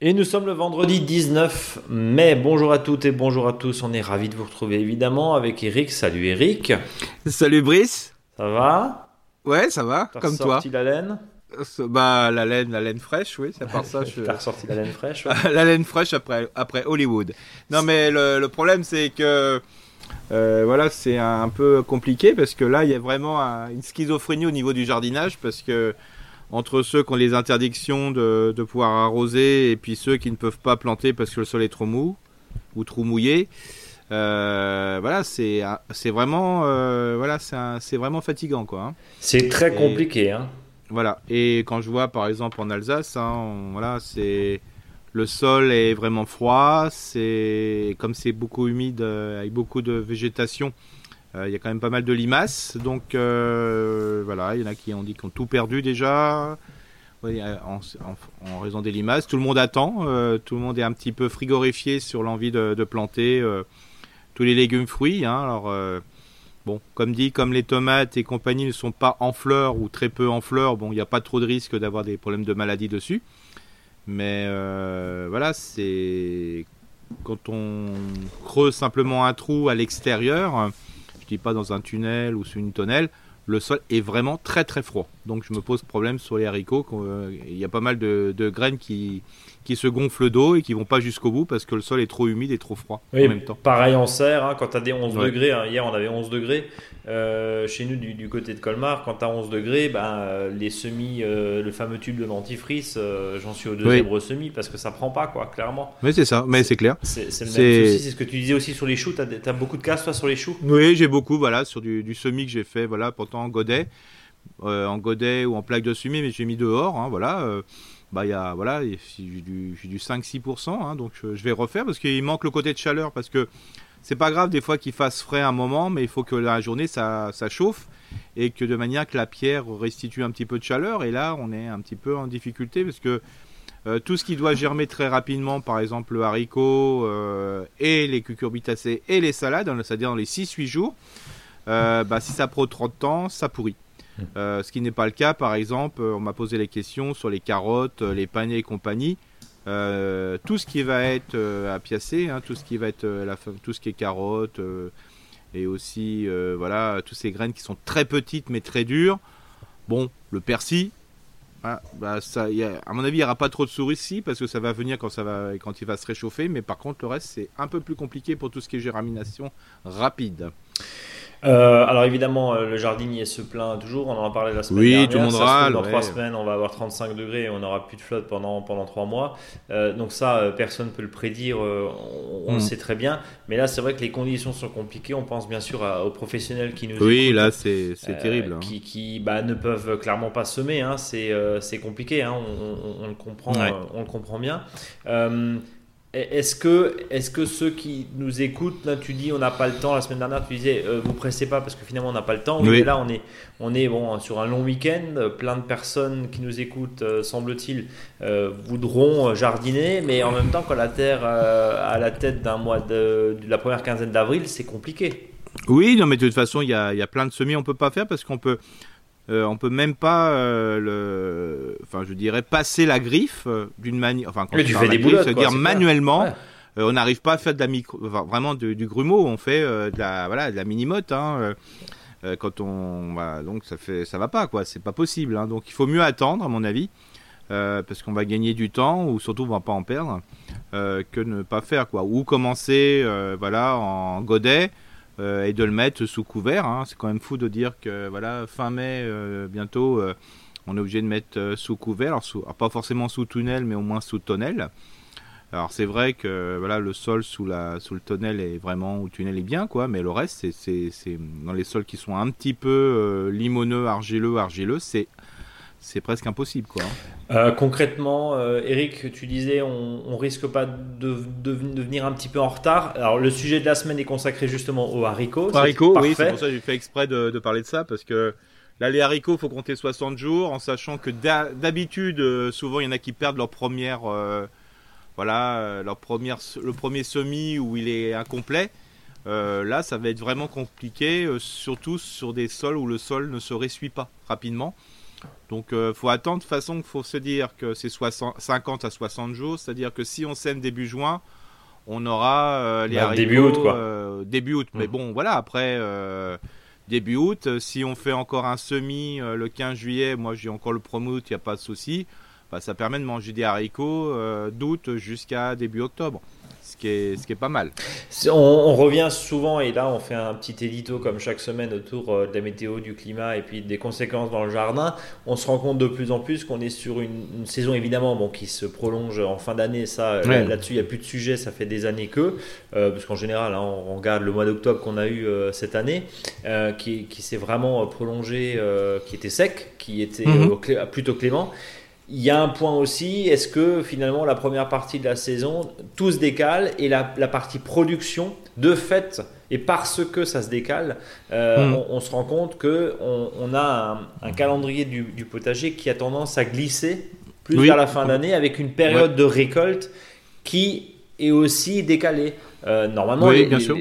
Et nous sommes le vendredi 19 mai. Bonjour à toutes et bonjour à tous. On est ravis de vous retrouver évidemment avec Eric. Salut Eric. Salut Brice. Ça va? Ouais, ça va. T'as comme toi. ressorti la laine? Bah la laine, la laine fraîche, oui. C'est à part ça. Je... T'as ressorti la laine fraîche ouais. la laine fraîche après après Hollywood. Non mais le, le problème c'est que euh, voilà c'est un peu compliqué parce que là il y a vraiment un- une schizophrénie au niveau du jardinage parce que entre ceux qui ont les interdictions de, de pouvoir arroser et puis ceux qui ne peuvent pas planter parce que le sol est trop mou ou trop mouillé. euh, voilà, c'est c'est vraiment euh, voilà, c'est vraiment fatigant quoi. hein. C'est très Et- compliqué. Hein. Voilà. Et quand je vois par exemple en Alsace, hein, voilà, c'est le sol est vraiment froid. C'est comme c'est beaucoup humide euh, avec beaucoup de végétation. euh, Il y a quand même pas mal de limaces, donc euh, voilà, il y en a qui ont dit qu'ils ont tout perdu déjà en, raison des limaces. Tout le monde attend, tout le monde est un petit peu frigorifié sur l'envie de, planter tous les légumes fruits. hein. alors Comme dit, comme les tomates et compagnie ne sont pas en fleurs ou très peu en fleurs, bon, il n'y a pas trop de risque d'avoir des problèmes de maladie dessus. Mais euh, voilà, c'est quand on creuse simplement un trou à l'extérieur, je dis pas dans un tunnel ou sur une tonnelle, le sol est vraiment très très froid. Donc je me pose problème sur les haricots. euh, Il y a pas mal de, de graines qui, qui se gonflent d'eau et qui vont pas jusqu'au bout parce que le sol est trop humide et trop froid Oui, en même temps. pareil en serre, hein, quand tu as des 11 Ouais. degrés, hein, hier on avait 11 degrés, euh, chez nous du, du côté de Colmar, quand tu as 11 degrés, ben, euh, les semis, euh, le fameux tube de dentifrice, euh, j'en suis au deuxième semis parce que ça prend pas, quoi, clairement. Mais c'est ça, mais c'est clair. C'est c'est le C'est- même souci, c'est ce que tu disais aussi sur les choux, tu as, beaucoup de casse toi sur les choux? Oui, j'ai beaucoup, voilà, sur du, du semis que j'ai fait, voilà, en godet, euh, en godet ou en plaque de semis, mais j'ai mis dehors, hein, voilà. euh, bah, y a, voilà, j'ai du, du 5-6%, hein, donc je, vais refaire parce qu'il manque le côté de chaleur, parce que c'est pas grave des fois qu'il fasse frais un moment, mais il faut que la journée ça, ça chauffe et que de manière que la pierre restitue un petit peu de chaleur, et là on est un petit peu en difficulté parce que euh, tout ce qui doit germer très rapidement, par exemple le haricot et les cucurbitacées et les salades, le- c'est-à-dire dans les 6-8 jours, euh, bah, si ça prend trop de temps, ça pourrit. Euh, ce qui n'est pas le cas, par exemple, euh, on m'a posé les questions sur les carottes, les paniers et compagnie. Euh, tout ce qui va être à piacer, hein, tout ce qui va être la, tout ce qui est carottes et aussi voilà toutes ces graines qui sont très petites mais très dures. Bon, le persil, ah, bah, ça, y a- à mon avis, il n'y aura pas trop de souris ici parce que ça va venir quand, ça va, quand il va se réchauffer. Mais par contre, le reste, c'est un peu plus compliqué pour tout ce qui est géramination rapide. Euh, alors évidemment, euh, le jardinier se plaint toujours. On en a parlé la semaine Oui, dernière. tout le monde Ça râle, Dans trois semaines, on va avoir 35 degrés et on n'aura plus de flotte pendant pendant trois mois. Euh, donc ça, euh, personne ne peut le prédire. euh, on le Mm. sait très bien. Mais là, c'est vrai que les conditions sont compliquées. On pense bien sûr à- aux professionnels qui nous Oui, écoutent, là, c'est c'est euh, terrible. hein. Qui, qui, bah, ne peuvent clairement pas semer. Hein. C'est c'est compliqué. Hein. On, on- on le comprend. Ouais. on le comprend bien. Euh, est-ce que, est que ceux qui nous écoutent, là tu dis on n'a pas le temps, la semaine dernière tu disais euh, vous pressez pas parce que finalement on n'a pas le temps, oui, mais là on est, on est bon, sur un long week-end, plein de personnes qui nous écoutent, euh, semble-t-il, euh, voudront euh, jardiner, mais en même temps quand la Terre à la tête d'un mois de, de la première quinzaine d'avril, c'est compliqué. Oui, non, mais de toute façon, il y a, y a plein de semis. On peut pas faire parce qu'on peut, euh, on peut même pas euh, le, enfin, je dirais passer la griffe euh, d'une manière, enfin, quand je tu fais des boulottes, clair. manuellement. Ouais. euh, on n'arrive pas à faire de la micro, enfin, vraiment du, du grumeau, on fait de la, voilà, de la mini-motte. Hein, quand on, voilà, donc ça fait, ça va pas quoi, c'est pas possible. Hein, donc il faut mieux attendre, à mon avis, euh, parce qu'on va gagner du temps ou surtout on va pas en perdre, euh, que ne pas faire quoi. Ou commencer, euh, voilà, en godet euh, et de le mettre sous couvert. hein. C'est quand même fou de dire que voilà fin mai euh, bientôt euh, on est obligé de mettre sous couvert, alors, pas forcément sous tunnel mais au moins sous tonnelle. Alors c'est vrai que voilà le sol sous la sous le tonnel est vraiment ou le tunnel est bien quoi, mais le reste c'est dans les sols qui sont un petit peu limoneux, argileux, argileux, c'est c'est presque impossible quoi. Euh, concrètement, euh, Eric, tu disais on, on risque pas de, de, de venir un petit peu en retard. Alors le sujet de la semaine est consacré justement aux haricots. c'est Haricots, oui, parfait. c'est pour ça que j'ai fait exprès de, de parler de ça parce que là les haricots faut compter 60 jours en sachant que d'ha- d'habitude euh, souvent il y en a qui perdent leur première euh, voilà leur première le premier semis où il est incomplet. là, ça va être vraiment compliqué, surtout sur des sols où le sol ne se ressuit pas rapidement. Donc, il faut attendre. De toute façon, il faut se dire que c'est 50 à 60 jours. C'est-à-dire que si on sème début juin, on aura les bah, début août, quoi. début août. Mais mm. bon, voilà, après début août. Si on fait encore un semi le 15 juillet, moi j'ai encore le promo il n'y a pas de souci. Bah, ça permet de manger des haricots euh, d'août jusqu'à début octobre. Ce qui, est, ce qui est pas mal. On, revient souvent, et là on fait un petit édito comme chaque semaine autour euh, de la météo, du climat et puis des conséquences dans le jardin. On se rend compte de plus en plus qu'on est sur une, saison évidemment bon, qui se prolonge en fin d'année. Ça, euh, là-dessus, il n'y a plus de sujet, ça fait des années que, parce qu'en général, hein, on regarde le mois d'octobre qu'on a eu cette année, qui, qui s'est vraiment prolongé, qui était sec, qui était mhm. plutôt clément. Il y a un point aussi, est-ce que finalement la première partie de la saison, tout se décale et la, partie production, de fait, et parce que ça se décale, euh, hmm. on, se rend compte que on, a un, calendrier du, potager qui a tendance à glisser plus vers la fin d'année avec une période de récolte qui est aussi décalée. Euh, normalement, bien sûr.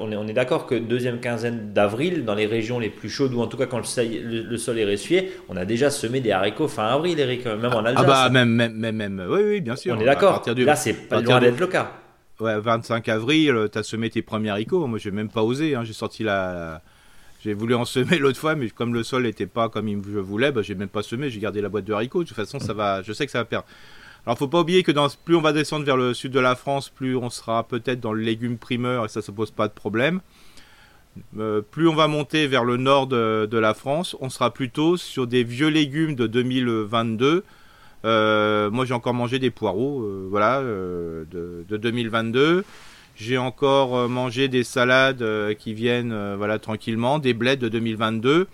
on est, on est d'accord que deuxième quinzaine d'avril, dans les régions les plus chaudes, ou en tout cas quand le, le, sol est ressuyé, on a déjà semé des haricots fin avril, Eric, même en Alsace. Ah bah même, même, même, même oui, oui, bien sûr. On est d'accord. Là, c'est pas loin d'être le cas. Ouais, 25 avril, euh, tu as semé tes premiers haricots. Moi, j'ai même pas osé. Hein. J'ai sorti la... J'ai voulu en semer l'autre fois, mais comme le sol n'était pas comme je voulais, bah, j'ai même pas semé. J'ai gardé la boîte de haricots. De toute façon, ça va. Je sais que ça va perdre. Alors faut pas oublier que plus on va descendre vers le sud de la France, plus on sera peut-être dans le légume primeur et ça se pose pas de problème. Euh, plus on va monter vers le nord de, la France, on sera plutôt sur des vieux légumes de 2022. Euh, moi j'ai encore mangé des poireaux, euh, voilà, de, 2022. J'ai encore mangé des salades qui viennent, voilà, tranquillement, des bleds de 2022.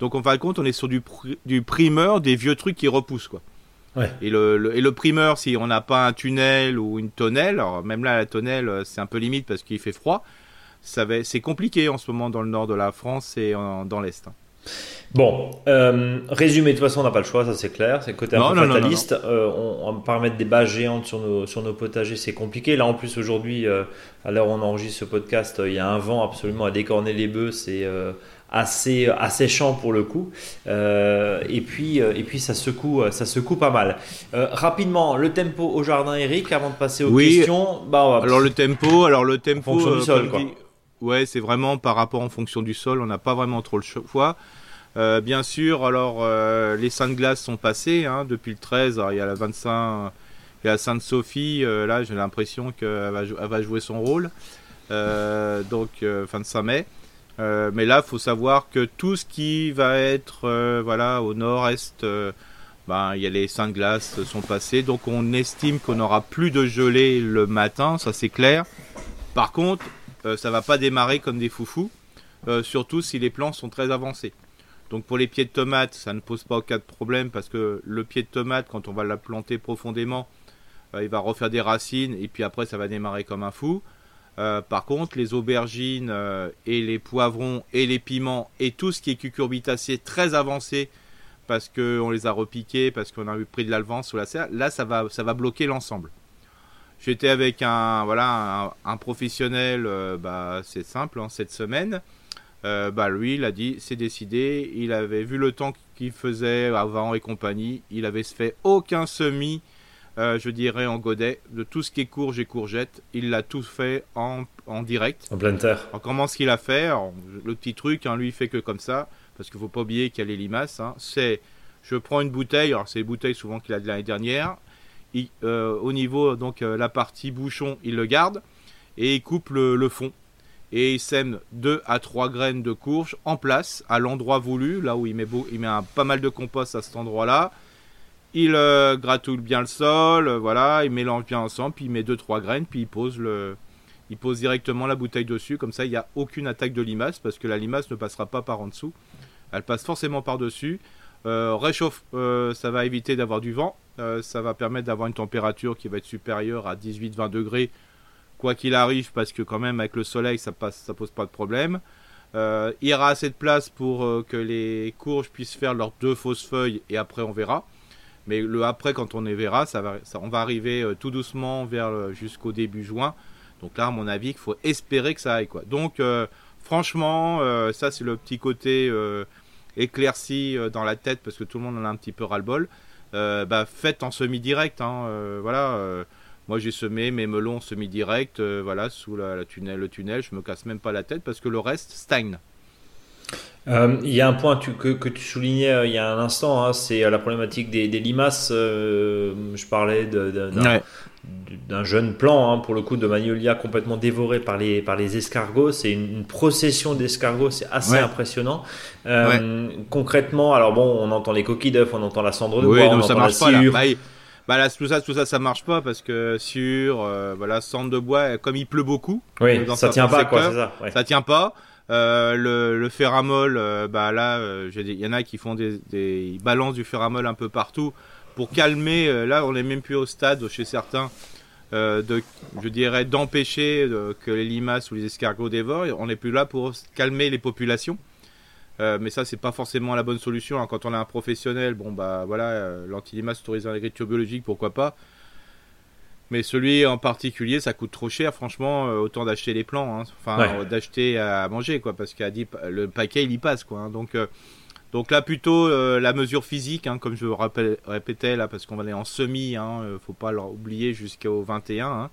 Donc en fin de compte, on est sur du, du primeur, des vieux trucs qui repoussent quoi. Et, le, et le primeur, si on n'a pas un tunnel ou une tonnelle, alors même là la tonnelle euh, c'est un peu limite parce qu'il fait froid, c'est compliqué en ce moment dans le nord de la France et dans l'est. Bon, euh, résumé, de toute façon, on n'a pas le choix, ça c'est clair. C'est côté un peu fataliste. Euh, on, va pas mettre des bâches géantes sur nos, sur nos potagers, c'est compliqué. Là, en plus, aujourd'hui, euh, à l'heure où on enregistre ce podcast, il y a un vent absolument à décorner les bœufs. C'est assez asséchant pour le coup. Euh, et puis et puis ça secoue ça secoue pas mal. Euh, rapidement le tempo au jardin Eric avant de passer aux questions. Bah, alors le tempo alors le tempo en fonction du sol quoi. ouais c'est vraiment par rapport en fonction du sol on n'a pas vraiment trop le choix. Bien sûr alors les saintes glaces sont passées hein, depuis le 13 il y a la 25 il y a la Sainte Sophie là j'ai l'impression qu'elle va, jouer son rôle donc fin de 5 mai. Euh, mais là, faut savoir que tout ce qui va être euh, voilà, au nord-est, euh, ben, il y a les saintes glaces sont passées. Donc on estime qu'on n'aura plus de gelée le matin, ça c'est clair. Par contre, ça va pas démarrer comme des foufous, surtout si les plants sont très avancés. Donc pour les pieds de tomate, ça ne pose pas aucun problème parce que le pied de tomate, quand on va la planter profondément, il va refaire des racines et puis après ça va démarrer comme un fou. Euh, par contre, les aubergines euh, et les poivrons et les piments et tout ce qui est cucurbitacé très avancé parce qu'on les a repiqués, parce qu'on a pris de l'alvance sur la serre, là ça va, bloquer l'ensemble. J'étais avec un, voilà, un, professionnel, euh, bah, c'est simple, hein, cette semaine. Bah, lui, il a dit, c'est décidé. Il avait vu le temps qu'il faisait avant et compagnie. Il avait fait aucun semis euh, je dirais en godet, de tout ce qui est courge et courgette. Il l'a tout fait en, direct. En pleine terre. Alors, comment ce qu'il a fait Le petit truc, hein, lui, il fait que comme ça, parce qu'il faut pas oublier qu'il y a les limaces. Hein. c'est, je prends une bouteille, alors c'est les bouteilles souvent qu'il a de l'année dernière. Euh, au niveau, donc euh, la partie bouchon, il le garde et il coupe le, fond. Et il sème 2 à 3 graines de courge en place, à l'endroit voulu, là où il met, beau, il met un, pas mal de compost à cet endroit-là. Il euh, gratouille bien le sol, euh, voilà, il mélange bien ensemble, puis il met 2-3 graines, puis il pose, le, il pose directement la bouteille dessus, comme ça il n'y a aucune attaque de limace, parce que la limace ne passera pas par en dessous, elle passe forcément par-dessus. Euh, réchauffe, ça va éviter d'avoir du vent, ça va permettre d'avoir une température qui va être supérieure à 18-20 degrés, quoi qu'il arrive, parce que quand même avec le soleil ça passe, pose pas de problème. il y aura assez de place pour que les courges puissent faire leurs deux fausses feuilles et après on verra. Mais le après, quand on les verra, on va arriver euh, tout doucement vers jusqu'au début juin. Donc là, à mon avis, il faut espérer que ça aille. Quoi. Donc, franchement, ça, c'est le petit côté éclairci dans la tête parce que tout le monde en a un petit peu ras-le-bol. bah, faites en semi-direct. Hein, voilà. Moi, j'ai semé mes melons semi-direct, voilà, sous la, tunnel, le tunnel. Je me casse même pas la tête parce que le reste stagne. Euh, il y a un point que, que, tu soulignais euh, il y a un instant, hein, c'est euh, la problématique des, limaces. je parlais d'un jeune plan, hein, pour le coup, de Magnolia complètement dévoré par les, par les escargots. C'est une, procession d'escargots, c'est assez impressionnant. Concrètement, alors bon, on entend les coquilles d'œufs, on entend la cendre de bois, on ça entend marche la Pas, bah, là, tout ça, tout ça, ça marche pas parce que sur, voilà, cendre de bois, comme il pleut beaucoup, oui, ça tient pas, quoi, ça, ça tient pas. Euh, le, le ferramol, euh, bah là, euh, il y en a qui font des, des ils balancent du ferramol un peu partout pour calmer. là, on n'est même plus au stade chez certains de, je dirais, d'empêcher que les limaces ou les escargots dévorent. On n'est plus là pour calmer les populations. Mais ça, c'est pas forcément la bonne solution. Hein. Quand on a un professionnel, bon bah voilà, l'anti-limace autorisé en agriculture biologique, pourquoi pas. Mais celui en particulier, ça coûte trop cher, franchement, euh, autant d'acheter les plants, hein. enfin d'acheter à manger, quoi, parce que le paquet il y passe, quoi. Hein. donc, euh, donc là plutôt euh, la mesure physique, comme je rappelle, répétais là, parce qu'on va aller en semi, hein, faut pas l'oublier jusqu'au 21.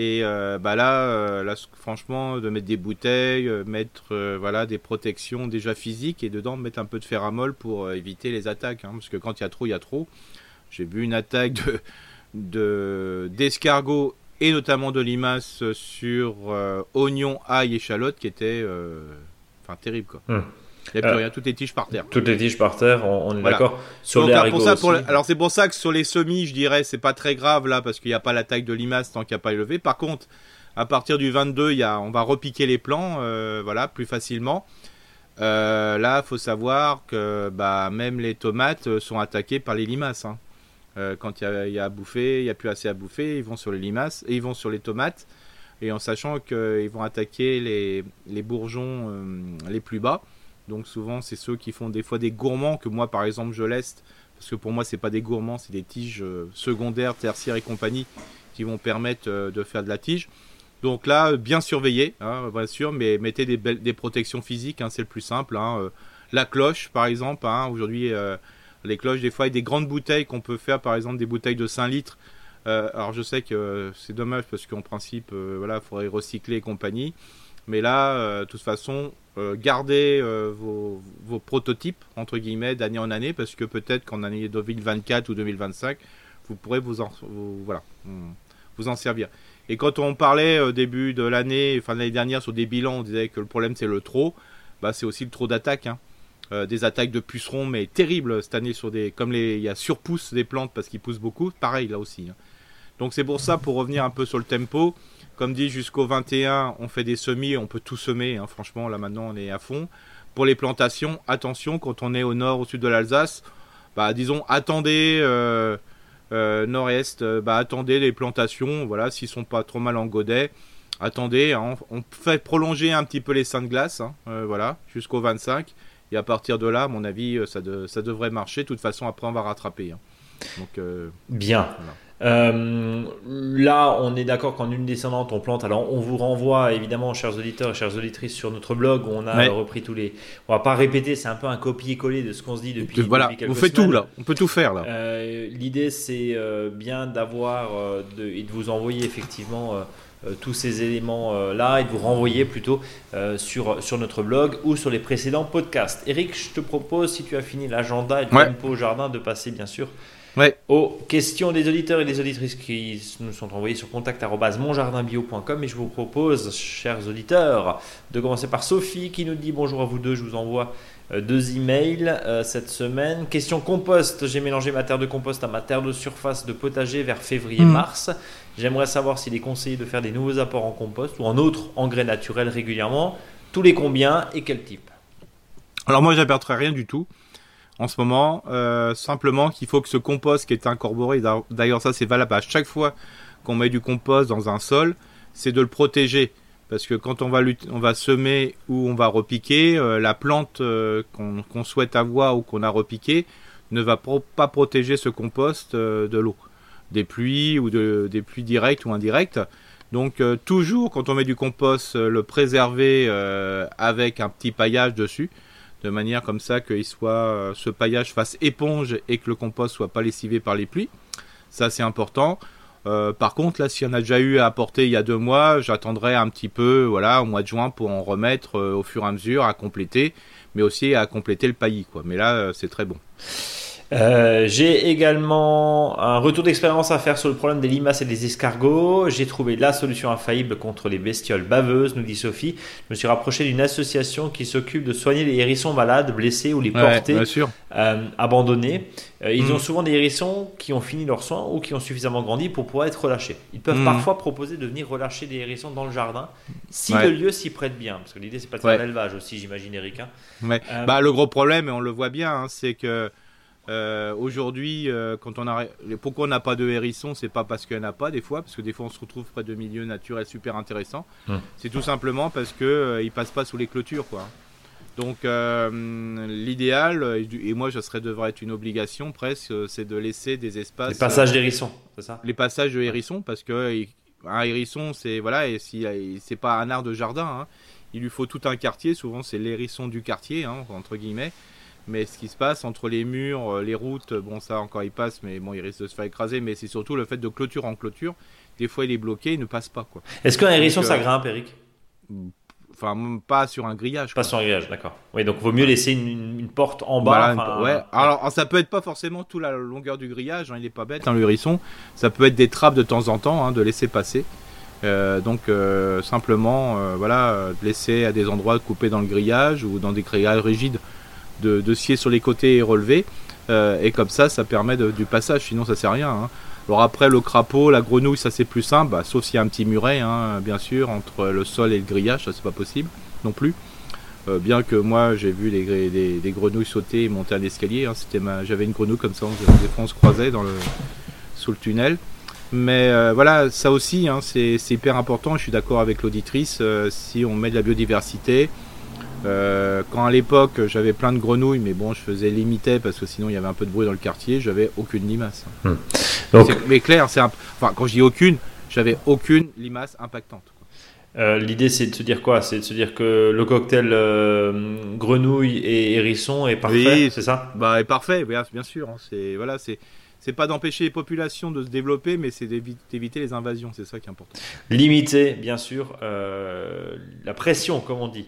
Et bah là, là, franchement, de mettre des bouteilles, mettre voilà des protections déjà physiques et dedans mettre un peu de ferramol pour éviter les attaques, parce que quand il y a trop, il y a trop. J'ai vu une attaque de de d'escargots et notamment de limaces sur euh, oignons, ail, échalotes qui était euh, terrible quoi. Hmm. Il n'y a plus rien, toutes les tiges par terre. Toutes les tiges par terre, on, est d'accord. Sur les haricots alors c'est pour ça que sur les semis, je dirais, c'est pas très grave là parce qu'il n'y a pas la taille de limace tant qu'il n'y a pas élevé. Par contre, à partir du 22, il y a, on va repiquer les plants, euh, voilà, plus facilement. là, faut savoir que bah, même les tomates sont attaquées par les limaces. Hein. Euh, quand il y, a à bouffer, il n'y a plus assez à bouffer, ils vont sur les limaces et ils vont sur les tomates. Et en sachant qu'ils vont attaquer les, les bourgeons euh, les plus bas. Donc souvent, c'est ceux qui font des fois des gourmands que moi, par exemple, je laisse. Parce que pour moi, c'est pas des gourmands, c'est des tiges euh, secondaires, tertiaires et compagnie qui vont permettre de faire de la tige. Donc là, bien surveiller, hein, bien sûr, mais mettez des, des protections physiques, hein, c'est le plus simple. Hein, la cloche, par exemple, aujourd'hui, les cloches des fois et des grandes bouteilles qu'on peut faire par exemple des bouteilles de 5 litres euh, alors je sais que euh, c'est dommage parce qu'en principe euh, voilà il faudrait recycler et compagnie mais là de toute façon gardez vos, prototypes entre guillemets d'année en année parce que peut-être qu'en année 2024 ou 2025 vous pourrez vous en voilà vous en servir et quand on parlait au début de l'année enfin l'année dernière sur des bilans on disait que le problème c'est le trop bah c'est aussi le trop d'attaques hein. Euh, des attaques de pucerons, mais terribles cette année sur des, comme les, il y a surpousse des plantes parce qu'ils poussent beaucoup, pareil là aussi. Hein. Donc c'est pour ça, pour revenir un peu sur le tempo, comme dit jusqu'au 21, on fait des semis, on peut tout semer, hein. franchement là maintenant on est à fond. Pour les plantations, attention, quand on est au nord, au sud de l'Alsace, bah disons attendez euh, euh, nord-est, bah attendez les plantations, voilà, s'ils sont pas trop mal en godet, attendez, hein. on, fait prolonger un petit peu les seins de glace, voilà, jusqu'au 25. Et à partir de là, à mon avis, euh, ça, ça devrait marcher. De toute façon, après, on va rattraper. Hein. Donc, euh, Bien. Euh, là, on est d'accord qu'en une descendante, on plante. Alors, on vous renvoie évidemment, chers auditeurs et chères auditrices, sur notre blog où on a repris tous les. On va pas répéter, c'est un peu un copier-coller de ce qu'on se dit depuis. Voilà, on fait tout là, on peut tout faire là. L'idée, c'est bien d'avoir et de vous envoyer effectivement euh, tous ces éléments-là euh, et de vous renvoyer plutôt euh, sur, sur notre blog ou sur les précédents podcasts. Eric, je te propose, si tu as fini l'agenda et le tempo au jardin, de passer bien sûr aux questions des auditeurs et des auditrices qui nous sont envoyées sur contact.monjardinbio.com. Et je vous propose, chers auditeurs, de commencer par Sophie qui nous dit bonjour à vous deux. Je vous envoie deux emails cette semaine. Question compost. J'ai mélangé ma terre de compost à ma terre de surface de potager vers février-mars. J'aimerais savoir s'il est conseillé de faire des nouveaux apports en compost ou en autres engrais naturels régulièrement. Tous les combien et quel type? Alors moi, j'apercerai rien du tout en ce moment. Euh, simplement qu'il faut que ce compost qui est incorporé, d'ailleurs ça c'est valable à chaque fois qu'on met du compost dans un sol, c'est de le protéger. Parce que quand on va, on va semer ou on va repiquer, euh, la plante euh, qu'on souhaite avoir ou qu'on a repiqué ne va pas protéger ce compost de l'eau des pluies ou de, des pluies directes ou indirectes. Donc toujours quand on met du compost, le préserver avec un petit paillage dessus, de manière comme ça que soit, ce paillage fasse éponge et que le compost soit pas lessivé par les pluies. Ça c'est important. Euh, par contre, là, s'il y en a déjà eu à apporter il y a deux mois, j'attendrai un petit peu, voilà, au mois de juin pour en remettre euh, au fur et à mesure, à compléter, mais aussi à compléter le paillis, quoi. Mais là, euh, c'est très bon. Euh, j'ai également un retour d'expérience à faire sur le problème des limaces et des escargots. J'ai trouvé la solution infaillible contre les bestioles baveuses, nous dit Sophie. Je me suis rapproché d'une association qui s'occupe de soigner les hérissons malades, blessés ou les portés euh, abandonnés. Euh, ils mm. ont souvent des hérissons qui ont fini leurs soins ou qui ont suffisamment grandi pour pouvoir être relâchés. Ils peuvent mm. parfois proposer de venir relâcher des hérissons dans le jardin si le lieu s'y prête bien. Parce que l'idée, c'est pas de faire l'élevage aussi, j'imagine, Eric. Hein. Bah, le gros problème, et on le voit bien, hein, c'est que euh, aujourd'hui, euh, quand on a, pourquoi on n'a pas de hérisson, c'est pas parce qu'il n'y en a pas des fois, parce que des fois on se retrouve près de milieux naturels super intéressants. Hum. C'est tout simplement parce que euh, ils passent pas sous les clôtures, quoi. Donc l'idéal, et moi je serais devrait être une obligation presque, c'est de laisser des espaces. Les passages d'hérissons, c'est ça? Les passages de hérissons, parce que un hérisson, c'est voilà, et si c'est pas un art de jardin, hein, il lui faut tout un quartier. Souvent c'est l'hérisson du quartier, hein, entre guillemets. Mais ce qui se passe entre les murs, euh, les routes, bon ça encore il passe, mais bon il risque de se faire écraser. Mais c'est surtout le fait de clôture en clôture. Des fois il est bloqué, il ne passe pas quoi. Est-ce qu'un hérisson ça euh, grimpe, Eric? Enfin, pas sur un grillage. Pas sur un grillage, d'accord. Oui, donc vaut mieux laisser une, porte en bas. ouais. Alors, ça peut être pas forcément toute la longueur du grillage, hein, il n'est pas bête, hein, le hérisson. Ça peut être des trappes de temps en temps, hein, de laisser passer. Euh, donc simplement, voilà, laisser à des endroits coupés dans le grillage ou dans des grillages rigides de, de scier sur les côtés et relever. Euh, et comme ça, ça permet du passage, sinon ça sert à rien. Hein. Alors après, le crapaud, la grenouille, ça c'est plus simple, bah, sauf s'il y a un petit muret, hein, bien sûr, entre le sol et le grillage, ça c'est pas possible non plus. Euh, bien que moi j'ai vu des, grenouilles sauter et monter un escalier, hein, j'avais une grenouille comme ça, des fois on se croisait sous le tunnel. Mais euh, voilà, ça aussi, c'est hyper important, je suis d'accord avec l'auditrice, si on met de la biodiversité, euh, quand à l'époque j'avais plein de grenouilles, mais bon, je faisais limiter parce que sinon il y avait un peu de bruit dans le quartier, j'avais aucune limace. Hmm. Mais clair, c'est enfin quand je dis aucune, j'avais aucune limace impactante. Euh, l'idée c'est de se dire quoi? C'est de se dire que le cocktail euh, grenouille et hérisson est parfait, c'est ça? Bah est parfait, bien, bien sûr. Hein. c'est voilà, c'est c'est pas d'empêcher les populations de se développer, mais c'est d'éviter les invasions, c'est ça qui est important. Limiter, bien sûr, la pression, comme on dit.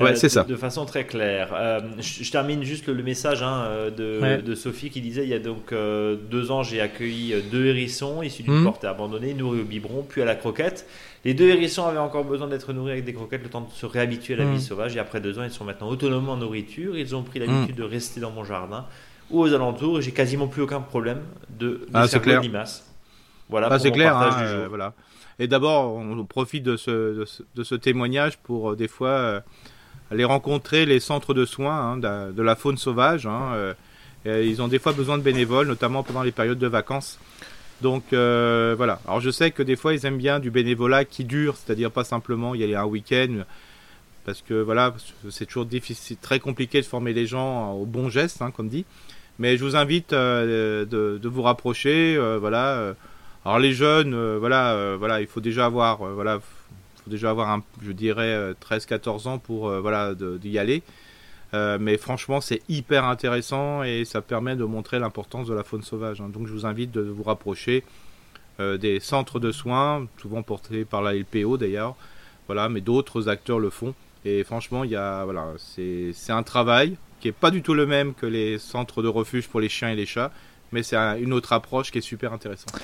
Ouais, c'est ça. De, façon très claire. Euh, je, termine juste le, message hein, euh, de, Sophie qui disait il y a donc euh, deux ans, j'ai accueilli deux hérissons issus d'une mmh. portée abandonnée, nourris au biberon, puis à la croquette. Les deux hérissons avaient encore besoin d'être nourris avec des croquettes, le temps de se réhabituer à la vie mmh. sauvage. Et après deux ans, ils sont maintenant autonomes en nourriture. Ils ont pris l'habitude mmh. de rester dans mon jardin ou aux alentours. J'ai quasiment plus aucun problème de, de ah, clair. Voilà. Ah, c'est clair. Hein, voilà. Et d'abord, on profite de ce, de ce, témoignage pour des fois aller rencontrer les centres de soins hein, de, la faune sauvage. Hein, euh, ils ont des fois besoin de bénévoles, notamment pendant les périodes de vacances. Donc euh, voilà. Alors je sais que des fois ils aiment bien du bénévolat qui dure, c'est-à-dire pas simplement y aller un week-end, parce que voilà, c'est toujours difficile, très compliqué de former les gens au bon geste, hein, comme dit. Mais je vous invite euh, de, vous rapprocher, voilà. alors les jeunes, voilà, voilà, il faut déjà avoir, voilà, déjà avoir, je dirais, 13-14 euh, ans pour euh, voilà d'y aller. Euh, mais franchement, c'est hyper intéressant et ça permet de montrer l'importance de la faune sauvage. Hein. Donc, je vous invite de vous rapprocher des centres de soins, souvent portés par la LPO d'ailleurs. Voilà, mais d'autres acteurs le font. Et franchement, il voilà, c'est un travail qui est pas du tout le même que les centres de refuge pour les chiens et les chats, mais c'est une autre approche qui est super intéressante.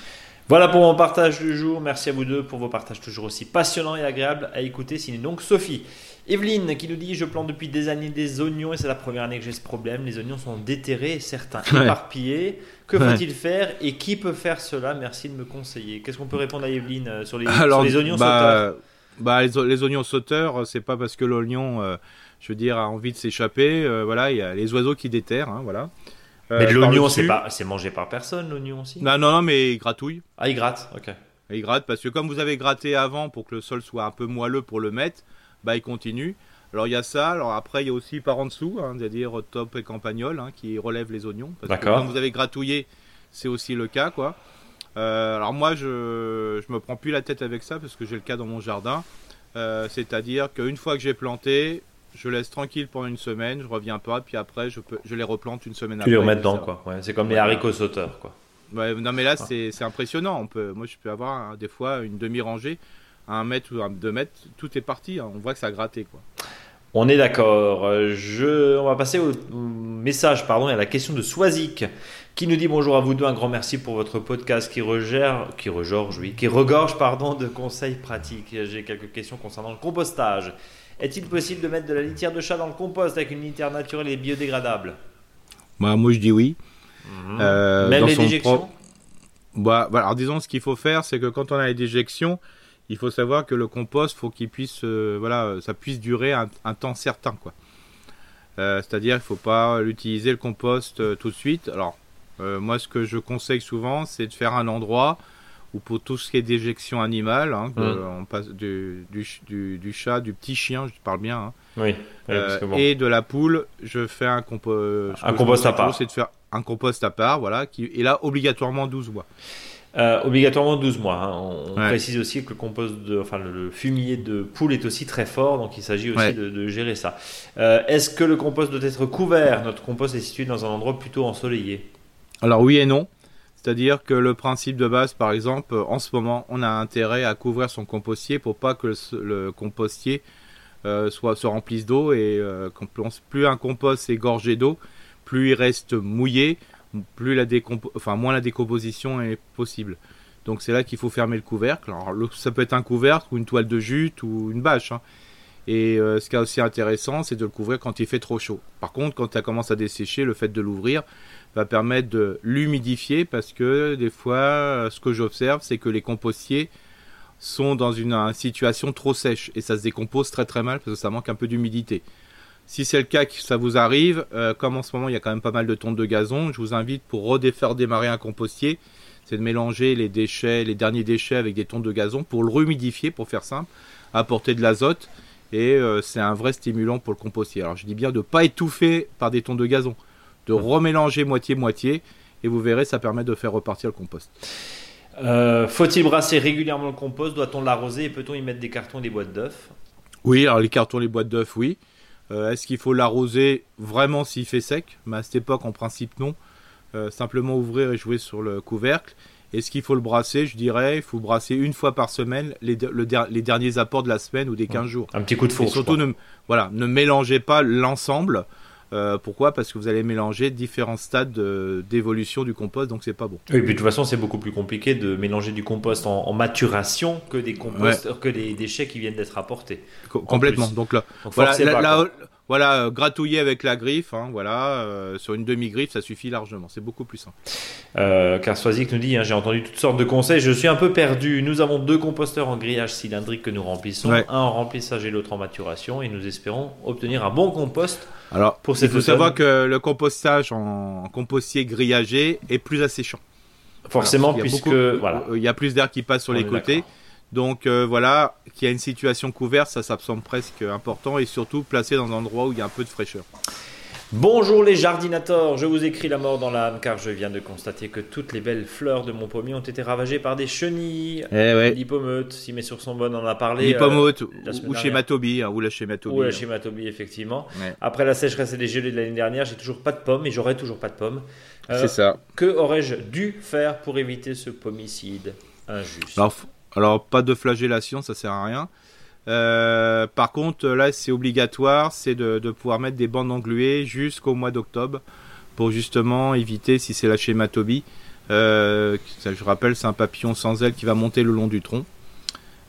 Voilà pour mon partage du jour. Merci à vous deux pour vos partages toujours aussi passionnants et agréables à écouter. Sinon donc Sophie. Evelyne qui nous dit Je plante depuis des années des oignons et c'est la première année que j'ai ce problème. Les oignons sont déterrés, certains éparpillés. Que faut-il faire et qui peut faire cela? Merci de me conseiller. Qu'est-ce qu'on peut répondre à Evelyne euh, sur les, les oignons bah, sauteurs? bah, les, oignons sauteurs, c'est pas parce que l'oignon, euh, je veux dire, a envie de s'échapper. Euh, voilà, il y a les oiseaux qui déterrent. Hein, voilà. Euh, mais l'oignon, c'est pas, c'est mangé par personne, l'oignon aussi? Non, non, non, mais il gratouille. Ah, il gratte, ok. il gratte parce que comme vous avez gratté avant pour que le sol soit un peu moelleux pour le mettre, bah il continue. Alors il y a ça. Alors après il y a aussi par en dessous, hein, c'est-à-dire top et campagnol, hein, qui relève les oignons. Parce que comme vous avez gratouillé, c'est aussi le cas, quoi. Euh, alors moi, je je me prends plus la tête avec ça parce que j'ai le cas dans mon jardin. Euh, C'est-à-dire qu'une fois que j'ai planté, je laisse tranquille pendant une semaine, je reviens pas, puis après je peux, je les replante une semaine Tu après. les remets et dedans, quoi. Ouais, c'est comme les haricots sauteurs, quoi. Ouais, non mais là c'est c'est impressionnant. On peut, moi je peux avoir hein, des fois une demi-rangée, à un mètre ou à deux mètres, tout est parti. hein. On voit que ça a gratté quoi. On est d'accord. Euh, Je... On va passer au au message pardon, et à la question de Swazik qui nous dit bonjour à vous deux. Un grand merci pour votre podcast qui regère, qui regorge, oui, qui regorge pardon, de conseils pratiques. J'ai quelques questions concernant le compostage. Est-il possible de mettre de la litière de chat dans le compost avec une litière naturelle et biodégradable? Bah, moi je dis oui. Euh, Même dans les déjections? Bah, alors disons ce qu'il faut faire, c'est que quand on a les déjections, il faut savoir que le compost, faut qu'il puisse, euh, voilà, euh, ça puisse durer un, un temps certain, quoi. Euh, C'est-à-dire, il faut pas l'utiliser le compost tout de suite. Alors, moi, ce que je conseille souvent, c'est de faire un endroit où pour tout ce qui est déjection animale, hein, Mhm. on passe du, du, ch- du, du chat, du petit chien, je parle bien, hein, Oui, oui, parce euh, que bon. et de la poule, je fais un, compo- Un compost à part. C'est de faire un compost à part, voilà, qui est là obligatoirement 12 mois. Euh, obligatoirement 12 mois. hein. On, Ouais. précise aussi que le compost de, enfin le, le fumier de poule est aussi très fort, donc il s'agit aussi Ouais. de, de gérer ça. Euh, Est-ce que le compost doit être couvert? Notre compost est situé dans un endroit plutôt ensoleillé. Alors oui et non. C'est-à-dire que le principe de base, par exemple, en ce moment, on a intérêt à couvrir son compostier pour pas que le, compostier euh, soit, se remplisse d'eau et euh, plus un compost est gorgé d'eau, plus il reste mouillé, moins la décomposition est possible. Donc c'est là qu'il faut fermer le couvercle. Alors ça peut être un couvercle ou une toile de jute ou une bâche. hein. Et euh, ce qui est aussi intéressant, c'est de le couvrir quand il fait trop chaud. Par contre, quand ça commence à dessécher, le fait de l'ouvrir va permettre de l'humidifier parce que des fois, euh, ce que j'observe, c'est que les compostiers sont dans une, situation trop sèche et ça se décompose très très mal parce que ça manque un peu d'humidité. Si c'est le cas que ça vous arrive, euh, comme en ce moment il y a quand même pas mal de tontes de gazon, je vous invite pour redéfaire démarrer un compostier, c'est de mélanger les déchets, les derniers déchets avec des tontes de gazon pour le rehumidifier, pour faire simple, apporter de l'azote et euh, c'est un vrai stimulant pour le compostier. Alors je dis bien de ne pas étouffer par des tontes de gazon, de remélanger moitié-moitié et vous verrez ça permet de faire repartir le compost. Euh, Faut-il brasser régulièrement le compost? Doit-on l'arroser et peut-on y mettre des cartons et des boîtes d'œufs? Oui, alors les cartons, les boîtes d'œufs, oui. Euh, Est-ce qu'il faut l'arroser vraiment s'il fait sec? Mais à cette époque, en principe, non. Euh, simplement ouvrir et jouer sur le couvercle. Est-ce qu'il faut le brasser? Je dirais, il faut brasser une fois par semaine les, de- le der- les derniers apports de la semaine ou des 15 jours. Un petit coup de Et four. surtout, ne, voilà, ne mélangez pas l'ensemble. Euh, pourquoi? Parce que vous allez mélanger différents stades de- d'évolution du compost, donc c'est pas bon. Oui, puis de toute façon, c'est beaucoup plus compliqué de mélanger du compost en, en maturation que des composts, que des déchets qui viennent d'être apportés. Co- complètement. plus. Donc là, Donc, Voilà, là, pas, là, quoi. Voilà, euh, gratouiller avec la griffe, hein, voilà, euh, sur une demi-griffe, ça suffit largement. C'est beaucoup plus simple. Euh, car Swazik nous dit hein, J'ai entendu toutes sortes de conseils, je suis un peu perdu. Nous avons deux composteurs en grillage cylindrique que nous remplissons, Ouais. un en remplissage et l'autre en maturation, et nous espérons obtenir un bon compost. Alors, Pour il faut automne. savoir que le compostage en, compostier grillagé est plus asséchant. Forcément, Voilà, puisque qu'il y a beaucoup- voilà. euh, il y a plus d'air qui passe sur On les côtés. Donc euh, voilà, qu'il y a une situation couverte, ça, ça me semble presque important et surtout placé dans un endroit où il y a un peu de fraîcheur. Bonjour les jardinateurs, je vous écris la mort dans l'âme car je viens de constater que toutes les belles fleurs de mon pommier ont été ravagées par des chenilles. Eh ouais. L'hypomeute, si mes sources sont bonnes, on en a parlé. La ou, semaine ou dernière. schématobie, hein, ou la schématobie. Ou la hein. schématobie, effectivement. Ouais. Après la sécheresse et les gelées de l'année dernière, j'ai toujours pas de pommes et j'aurai toujours pas de pommes. Euh, C'est ça. Que aurais-je dû faire pour éviter ce pomicide injuste? Alors, alors, pas de flagellation, ça sert à rien. Euh, par contre, là, c'est obligatoire, c'est de, pouvoir mettre des bandes engluées jusqu'au mois d'octobre pour justement éviter, si c'est la schématobie, euh, ça, je rappelle, c'est un papillon sans aile qui va monter le long du tronc.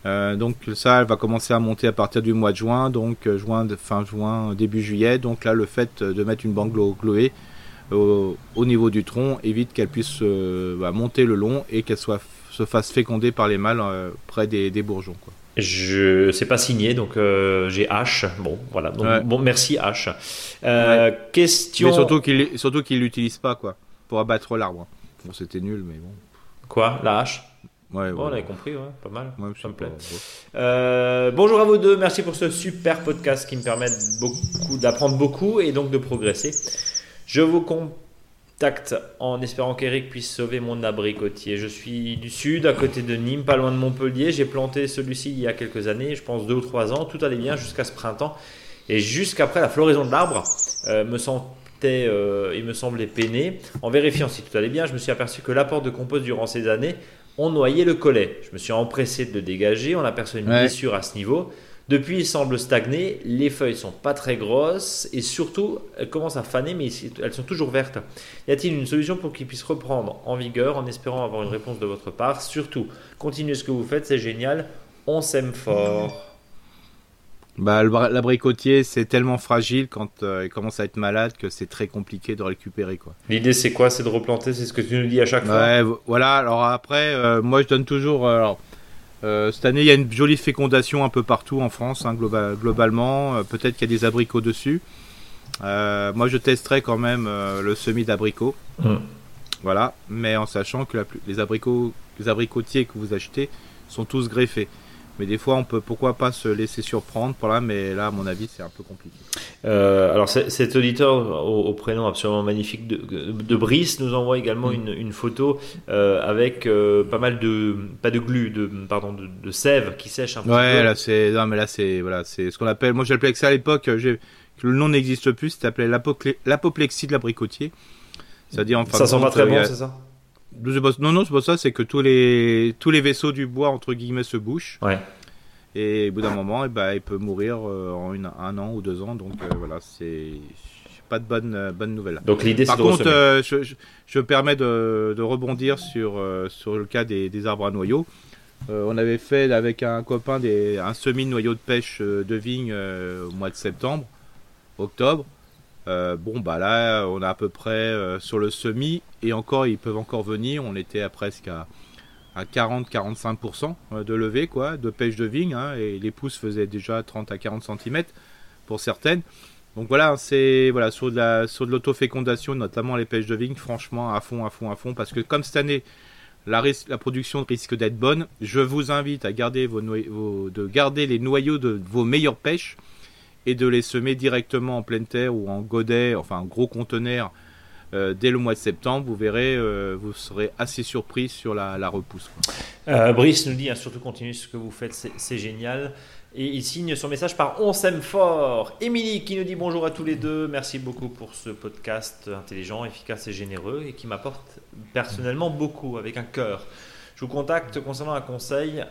Euh, donc ça, elle va commencer à monter à partir du mois de juin, donc euh, juin, fin juin, début juillet. Donc là, le fait de mettre une bande gluée au, au niveau du tronc évite qu'elle puisse bah, monter le long et qu'elle soit se fasse féconder par les mâles euh, près des, des bourgeons. Quoi. Je c'est pas signé, donc euh, j'ai H. Bon, voilà. Donc, Ouais. Bon, merci H. Euh, Question. Mais surtout qu'il surtout qu'il l'utilise pas quoi pour abattre l'arbre. Bon, c'était nul, mais bon. Quoi La hache Ouais, Bon, on avait compris, ouais, pas mal. Ça me sais plaît. Euh, bonjour à vous deux, merci pour ce super podcast qui me permet beaucoup d'apprendre beaucoup et donc de progresser. Je vous contacte tact en espérant qu'Eric puisse sauver mon abricotier. Je suis du sud, à côté de Nîmes, pas loin de Montpellier. J'ai planté celui-ci il y a quelques années, je pense deux ou trois ans. Tout allait bien jusqu'à ce printemps. Et jusqu'après la floraison de l'arbre, euh, me sentait, euh, il me semblait peiné. En vérifiant si tout allait bien, je me suis aperçu que l'apport de compost durant ces années ont noyé le collet. Je me suis empressé de le dégager. On aperçoit une blessure à ce niveau. Depuis, il semble stagner, les feuilles sont pas très grosses et surtout, elles commencent à faner, mais elles sont toujours vertes. Y a-t-il une solution pour qu'ils puissent reprendre en vigueur en espérant avoir une réponse de votre part? Surtout, continuez ce que vous faites, c'est génial, on s'aime fort. Bah, l'abricotier, c'est tellement fragile quand euh, il commence à être malade que c'est très compliqué de récupérer. quoi. L'idée, c'est quoi? C'est de replanter, c'est ce que tu nous dis à chaque fois? Ouais, voilà. Alors après, euh, moi, je donne toujours. Alors, euh, cette année, il y a une jolie fécondation un peu partout en France, hein, globalement. Euh, peut-être qu'il y a des abricots dessus. Euh, moi, je testerai quand même le semis d'abricots. Hum. Voilà, mais en sachant que les, abricots, les abricotiers que vous achetez sont tous greffés. Mais des fois, on peut pourquoi pas se laisser surprendre. Pour là, mais là, à mon avis, c'est un peu compliqué. Euh, alors, cet auditeur au, prénom absolument magnifique de, Brice nous envoie également mm. une, photo euh, avec euh, pas mal de pas de glu, de pardon, de, sève qui sèche un peu. Ouais, là c'est non, mais là c'est voilà, c'est ce qu'on appelle. Moi, j'appelais ça à l'époque. Le nom n'existe plus. C'était appelé l'apoplexie de l'abricotier. C'est-à-dire enfin. Ça sent pas très bon, c'est ça? Non, non, c'est pas ça, c'est que tous les, tous les vaisseaux du bois, entre guillemets, se bouchent. Ouais. Et au bout d'un moment, et eh ben, il peut mourir euh, en une, un an ou deux ans. Donc euh, voilà, c'est pas de bonne, euh, bonne nouvelle. Donc l'idée, Par contre, je, je, je, me permets de, de rebondir sur, sur le cas des, des arbres à noyaux. on avait fait avec un copain des, un semi de noyaux de pêche de vigne au mois de septembre, octobre. Euh, bon, bah là, on a à peu près euh, sur le semi, et encore, ils peuvent encore venir. On était à presque à, 40-45% euh, de levée, quoi, de pêche de vigne, hein, et les pousses faisaient déjà 30 à 40 cm pour certaines. Donc voilà, c'est voilà sur de la l'autofécondation, notamment les pêches de vigne, franchement à fond, à fond, à fond, parce que comme cette année la, la production risque d'être bonne, je vous invite à garder vos, vos, de garder les noyaux de vos meilleures pêches et de les semer directement en pleine terre ou en godet, enfin en gros conteneur, euh, dès le mois de septembre, vous verrez, euh, vous serez assez surpris sur la, repousse. Euh, Brice nous dit, hein, surtout continuez ce que vous faites, c'est génial. Et il signe son message par On s'aime fort. Émilie qui nous dit bonjour à tous les deux. Merci beaucoup pour ce podcast intelligent, efficace et généreux et qui m'apporte personnellement beaucoup avec un cœur. Je vous contacte concernant un conseil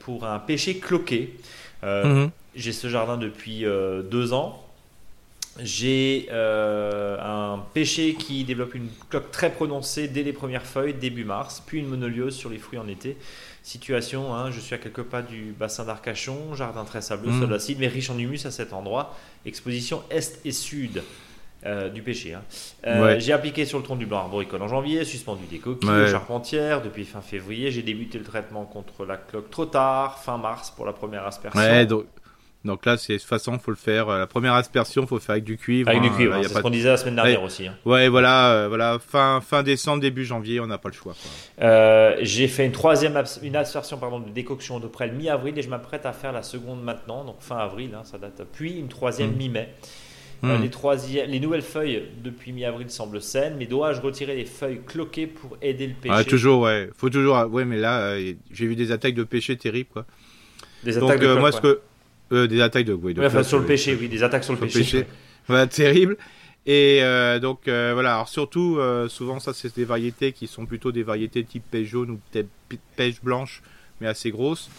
pour un péché cloqué. Mhm. J'ai ce jardin depuis euh, deux ans. J'ai euh, un pêcher qui développe une cloque très prononcée dès les premières feuilles, début mars, puis une monoliose sur les fruits en été. Situation, hein, je suis à quelques pas du bassin d'Arcachon, jardin très sableux, mmh. sol acide, mais riche en humus à cet endroit. Exposition est et sud. Euh, du pêcher. Hein. J'ai appliqué sur le tronc du blanc arboricole en janvier, suspendu des coquilles ouais. charpentières depuis fin février. J'ai débuté le traitement contre la cloque trop tard, fin mars pour la première aspersion. Ouais, donc, donc là, c'est de toute façon, faut le faire. Euh, la première aspersion, faut le faire avec du cuivre. Avec du hein. cuivre, c'est ce qu'on disait la semaine dernière aussi. Hein. Ouais, voilà, euh, voilà, fin fin décembre, début janvier, on n'a pas le choix. Euh, j'ai fait une troisième une aspersion pardon de décoction de près le mi-avril et je m'apprête à faire la seconde maintenant, donc fin avril, hein, ça date. Puis une troisième mmh. mi-mai. Mmh. les, les nouvelles feuilles depuis mi-avril semblent saines, mais dois-je retirer les feuilles cloquées pour aider le pêcher ah, Toujours, ouais. Faut toujours, ouais, mais là, j'ai vu des attaques de pêcher terribles, quoi. Des attaques de moi, ce que euh, des attaques de, oui, sur le péché, oui, des attaques sur le, péché. Voilà, terrible. Et euh, donc euh, voilà, alors surtout, souvent ça c'est des variétés qui sont plutôt des variétés type pêche jaune ou peut-être pêche blanche, mais assez grosses.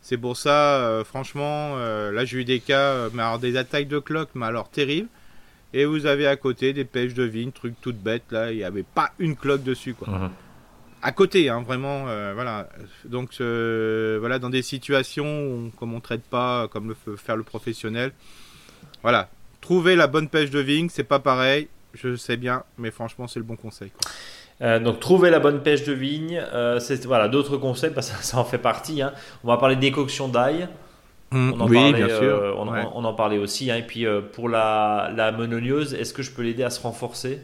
C'est pour ça, franchement, là j'ai eu des cas, mais alors des attaques de cloques, mais alors terribles. Et vous avez à côté des pêches de vigne, trucs toutes bêtes, là, il n'y avait pas une cloque dessus, quoi. Mhm à côté, hein, vraiment, euh, voilà. Donc, euh, voilà, dans des situations comme on traite pas, comme le fait faire le professionnel, voilà. Trouver la bonne pêche de vigne, c'est pas pareil, je sais bien, mais franchement, c'est le bon conseil. Euh, donc trouver la bonne pêche de vigne, c'est voilà d'autres conseils parce que ça, en fait partie. Hein. On va parler d'écoction d'ail. Mmh, on en oui, parlait, bien sûr. On, en parlait aussi. Hein. Et puis pour la, la est-ce que je peux l'aider à se renforcer?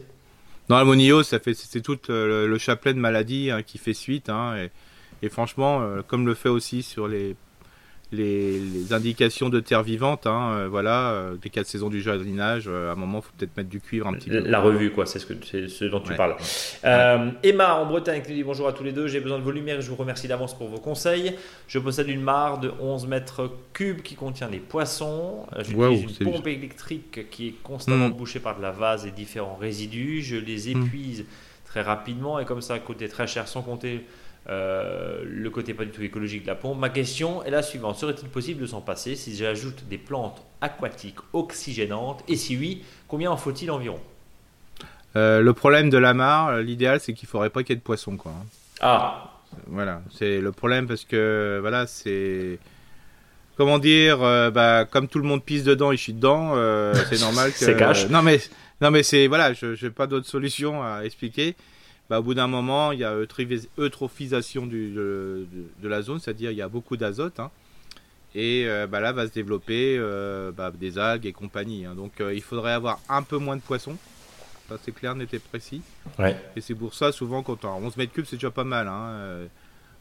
Dans la ça fait c'est tout le, chapelet de maladies hein, qui fait suite. Hein, et, franchement, euh, comme le fait aussi sur les les, indications de terre vivante, hein, euh, voilà, euh, les quatre saisons du jardinage, euh, à un moment, il faut peut-être mettre du cuivre un petit peu. La revue, quoi, c'est ce, que, ce dont tu parles. Emma, en Bretagne, qui dit bonjour à tous les deux, j'ai besoin de vos lumières et je vous remercie d'avance pour vos conseils. Je possède une mare de 11 mètres cubes qui contient les poissons. J'utilise une pompe électrique qui est constamment mm. bouchée par de la vase et différents résidus. Je les mm. épuise très rapidement et comme ça, à côté très cher, sans compter euh, le côté pas du tout écologique de la pompe. Ma question est la suivante. Serait-il possible de s'en passer si j'ajoute des plantes aquatiques oxygénantes? Et si oui, combien en faut-il environ? Euh, Le problème de la mare, l'idéal, c'est qu'il ne faudrait pas qu'il y ait de poissons. Quoi. Hein. Ah Voilà, c'est le problème parce que, voilà, c'est... Comment dire, euh, bah, comme tout le monde pisse dedans et je suis dedans, c'est normal que... c'est cash. non mais, non mais c'est, voilà, je n'ai pas d'autre solution à expliquer. Bah, au bout d'un moment, il y a eutrophisation de, la zone, c'est-à-dire il y a beaucoup d'azote. Hein. et euh, bah, là va se développer euh, bah, des algues et compagnie. Hein. donc euh, il faudrait avoir un peu moins de poissons. Ça c'est clair, n'était précis. Et c'est pour ça, souvent, quand on a 11 mètres cubes, c'est déjà pas mal.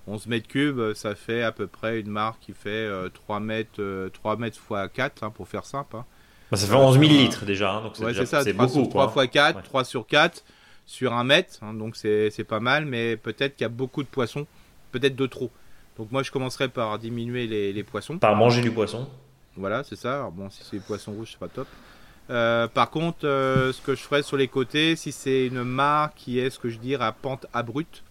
11 mètres cubes, ça fait à peu près une marque qui fait 3 mètres, 3 mètres x 4, pour faire simple. ça fait 11 000 litres déjà, donc c'est beaucoup. 3 x 4, 3 sur 4 sur un mètre, hein, donc c'est pas mal, mais peut-être qu'il y a beaucoup de poissons, peut-être de trop. Donc moi je commencerai par diminuer les, poissons. Par manger du poisson. Voilà, c'est ça. bon, si c'est des poissons rouges, c'est pas top. Euh, par contre, euh, ce que je ferai sur les côtés, si c'est une mare qui est ce que je dirais à pente abrupte,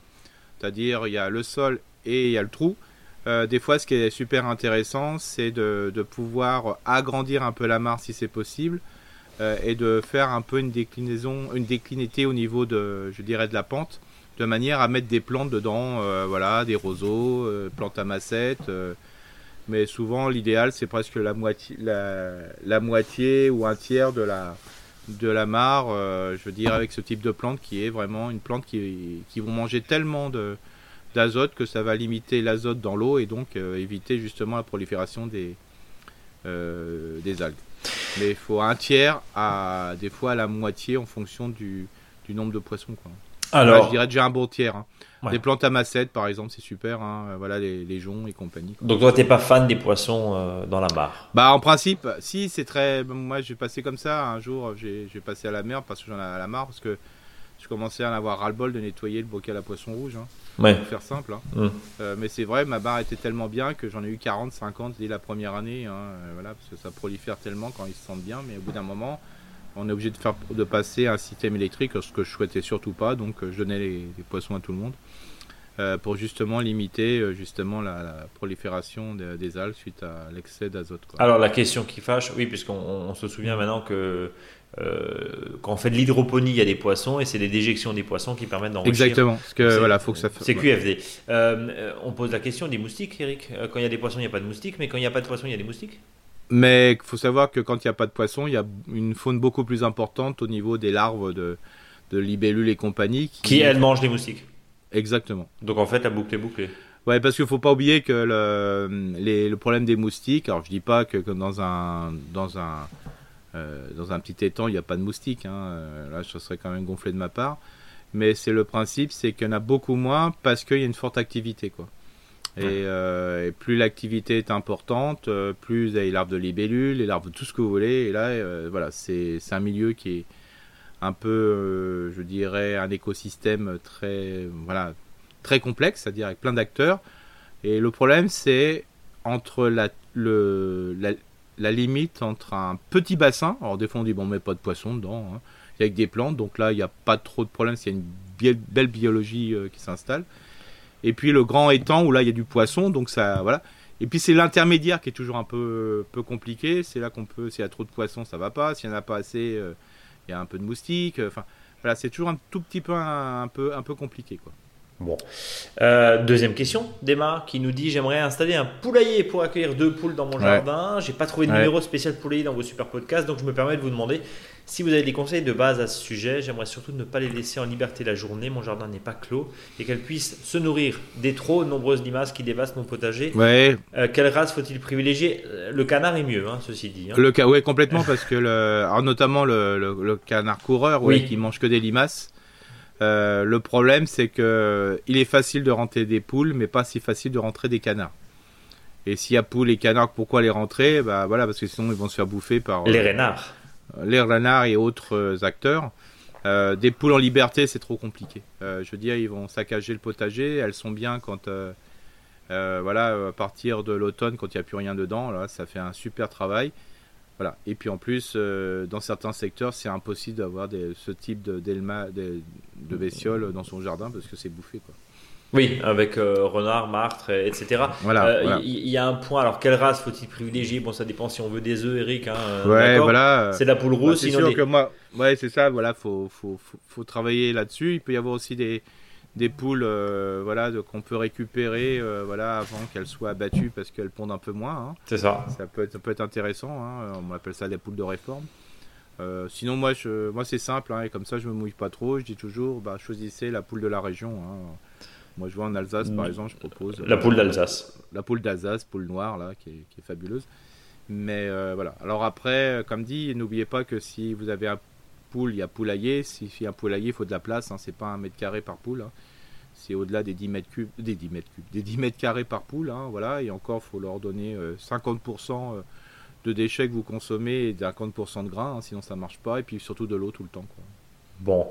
c'est-à-dire il y a le sol et il y a le trou, euh, des fois ce qui est super intéressant, c'est de, de, pouvoir agrandir un peu la mare si c'est possible, euh, et de faire un peu une déclinaison, une déclinité au niveau de, je dirais, de la pente, de manière à mettre des plantes dedans, euh, voilà, des roseaux, euh, plantes à massette. mais souvent, l'idéal, c'est presque la moitié, la, moitié ou un tiers de la, de la mare, je veux dire, avec ce type de plante qui est vraiment une plante qui, qui vont manger tellement d'azote que ça va limiter l'azote dans l'eau et donc éviter justement la prolifération des, des algues. Mais il faut un tiers à des fois à la moitié en fonction du, du nombre de poissons. Quoi. Alors, je dirais déjà un bon tiers. Hein. Des plantes à massette, par exemple, c'est super. Hein. Voilà, les, les joncs et compagnie. Donc toi, t'es pas fan des poissons euh, dans la mare? Bah, en principe, si, c'est très. Moi, j'ai passé comme ça. Un jour, j'ai passé à la mer parce que j'en ai à la mare parce que je commençais à en avoir ras-le-bol de nettoyer le bocal à poisson rouge. Hein. Ouais. Pour faire simple. Hein. Hum. Euh, mais c'est vrai, ma barre était tellement bien que j'en ai eu 40, 50 dès la première année. Hein, euh, voilà, parce que ça prolifère tellement quand ils se sentent bien. Mais au bout d'un moment, on est obligé de, faire, de passer à un système électrique, ce que je souhaitais surtout pas. Donc euh, je donnais les, poissons à tout le monde. pour justement limiter justement la, prolifération des, algues suite à l'excès d'azote. Alors la question qui fâche, oui, puisqu'on se souvient maintenant que euh, quand on fait de l'hydroponie, il y a des poissons et c'est les déjections des poissons qui permettent d'enrichir. Exactement. Parce que voilà, faut que ça. C'est QFD. Euh, on pose la question des moustiques, Eric. Euh, quand il y a des poissons, il n'y a pas de moustiques, mais quand il n'y a pas de poissons, il y a des moustiques? Mais il faut savoir que quand il n'y a pas de poissons, il y a une faune beaucoup plus importante au niveau des larves de, de libellules et compagnie. Qui, qui elles mangent les moustiques. Exactement. Donc en fait, la boucle est bouclée. Ouais, parce qu'il faut pas oublier que le, le problème des moustiques. Alors je dis pas que dans un dans un euh, dans un petit étang, il n'y a pas de moustiques. Hein. Euh, là, je serais quand même gonflé de ma part. Mais c'est le principe, c'est qu'il y en a beaucoup moins parce qu'il y a une forte activité. Quoi. Et, euh, plus l'activité est importante, plus vous avez les larves de libellules, les larves de tout ce que vous voulez. Et là, voilà, c'est un milieu qui est un peu, je dirais, un écosystème très, voilà, très complexe, c'est-à-dire avec plein d'acteurs. Et le problème, c'est entre la, le, la, la limite entre un petit bassin, alors des fois on dit bon mais pas de poisson dedans, hein, avec des plantes, donc là il n'y a pas trop de problème a une belle biologie euh, qui s'installe. Et puis le grand étang où là il y a du poisson, donc ça voilà. Et puis c'est l'intermédiaire qui est toujours un peu, peu compliqué. C'est là qu'on peut, s'il y a trop de poissons, ça va pas. S'il n'y en a pas assez, euh, il y a un peu de moustiques. Enfin voilà, c'est toujours un tout petit peu un, peu un peu compliqué quoi. Bon. Euh, deuxième question d'Emma qui nous dit J'aimerais installer un poulailler pour accueillir deux poules dans mon jardin. J'ai pas trouvé de numéro spécial poulailler dans vos super podcasts, donc je me permets de vous demander si vous avez des conseils de base à ce sujet. J'aimerais surtout ne pas les laisser en liberté la journée. Mon jardin n'est pas clos et qu'elles puissent se nourrir des trop nombreuses limaces qui dévastent mon potager. Ouais. Euh, quelle race faut-il privilégier? Le canard est mieux, hein, ceci dit. Hein. Le cas, ouais, complètement, parce que le, notamment le, canard coureur, oui. qui mange que des limaces. Euh, le problème, c'est que il est facile de rentrer des poules, mais pas si facile de rentrer des canards. Et s'il y a poules et canards, pourquoi les rentrer? Bah voilà, parce que sinon ils vont se faire bouffer par les renards, les renards et autres acteurs. des poules en liberté, c'est trop compliqué. je veux dire, ils vont saccager le potager. Elles sont bien quand euh, voilà, à partir de l'automne, quand il n'y a plus rien dedans, là, ça fait un super travail. Voilà. Et puis en plus, euh, dans certains secteurs, c'est impossible d'avoir ce type de, de, de bestioles dans son jardin parce que c'est bouffé. Quoi. Oui, avec euh, renard, martre, etc. Voilà. Il y, a un point. Alors, quelle race faut-il privilégier? Bon, ça dépend si on veut des œufs, Eric. Hein, ouais, voilà. C'est la poule rousse. Bah, c'est sûr que moi, ouais, c'est ça. Voilà, faut, faut, faut, faut travailler là-dessus. Il peut y avoir aussi des, des poules euh, voilà, qu'on peut récupérer euh, voilà, avant qu'elles soient abattues parce qu'elles pondent un peu moins. Hein. C'est ça. Ça peut, être, ça peut être intéressant. Hein. On appelle ça des poules de réforme. Euh, sinon, moi, je, moi c'est simple. Hein, et comme ça, je me mouille pas trop. Je dis toujours, bah, choisissez la poule de la région. Moi, je vois en Alsace, par mm. exemple, je propose. La poule d'Alsace. La poule d'Alsace, poule noire, là, qui est, qui est fabuleuse. Mais voilà. Alors après, comme dit, n'oubliez pas que si vous avez un poule, il y a poulailler. Si il y a un poulailler, il faut de la place. Hein. C'est pas un mètre carré par poule. Hein. C'est au-delà des 10 mètres cubes, des 10 mètres cubes, des 10 mètres carrés par poule. Hein, voilà. Et encore, faut leur donner 50% euh, euh, de déchets que vous consommez et 50% de grains. sinon, ça marche pas. Et puis surtout de l'eau tout le temps. Bon.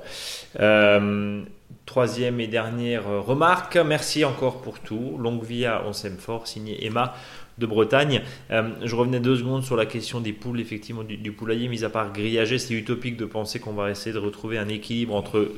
Euh, troisième et dernière remarque. Merci encore pour tout. Longue vie à On s'aime fort, signé Emma de Bretagne. Euh, je revenais deux secondes sur la question des poules, effectivement, du, poulailler, mis à part grillager, c'est utopique de penser qu'on va essayer de retrouver un équilibre entre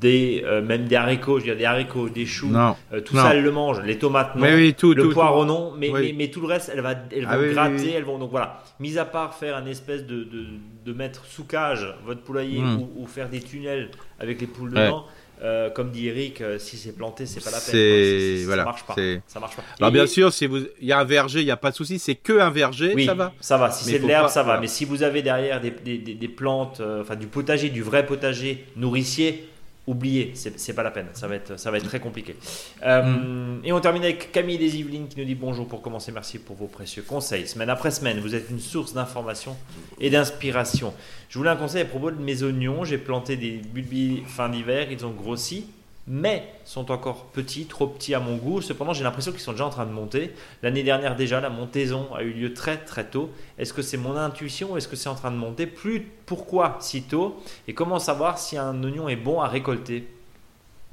des, euh, même des haricots, je veux dire des haricots, des choux, euh, tout ça elle le mange, les tomates non, tout, le poireau non, mais, mais, tout le reste elle va, elles ah vont gratter, elles vont donc voilà, mis à part faire un espèce de, de, de mettre sous cage votre poulailler hmm. ou, ou, faire des tunnels avec les poules dedans. Euh, comme dit Eric, euh, si c'est planté, c'est pas la peine. voilà, ça marche pas. Ça marche pas. Alors bien sûr, si vous, il y a un verger, il n'y a pas de souci. C'est que un verger, oui, ça va. Ça va. Si c'est de l'herbe, ça va. Mais si vous avez derrière des, des, des plantes, euh, enfin du potager, du vrai potager nourricier, oubliez, c'est pas la peine. Ça va être, ça va être très compliqué. Mm. Et on termine avec Camille des Yvelines qui nous dit bonjour pour commencer. Merci pour vos précieux conseils. Semaine après semaine, vous êtes une source d'information et d'inspiration. Je voulais un conseil à propos de mes oignons. J'ai planté des bulbis fin d'hiver, ils ont grossi, mais sont encore petits, trop petits à mon goût. Cependant, j'ai l'impression qu'ils sont déjà en train de monter. L'année dernière déjà, la montaison a eu lieu très très tôt. Est-ce que c'est mon intuition ou est-ce que c'est en train de monter? Plus pourquoi si tôt? Et comment savoir si un oignon est bon à récolter?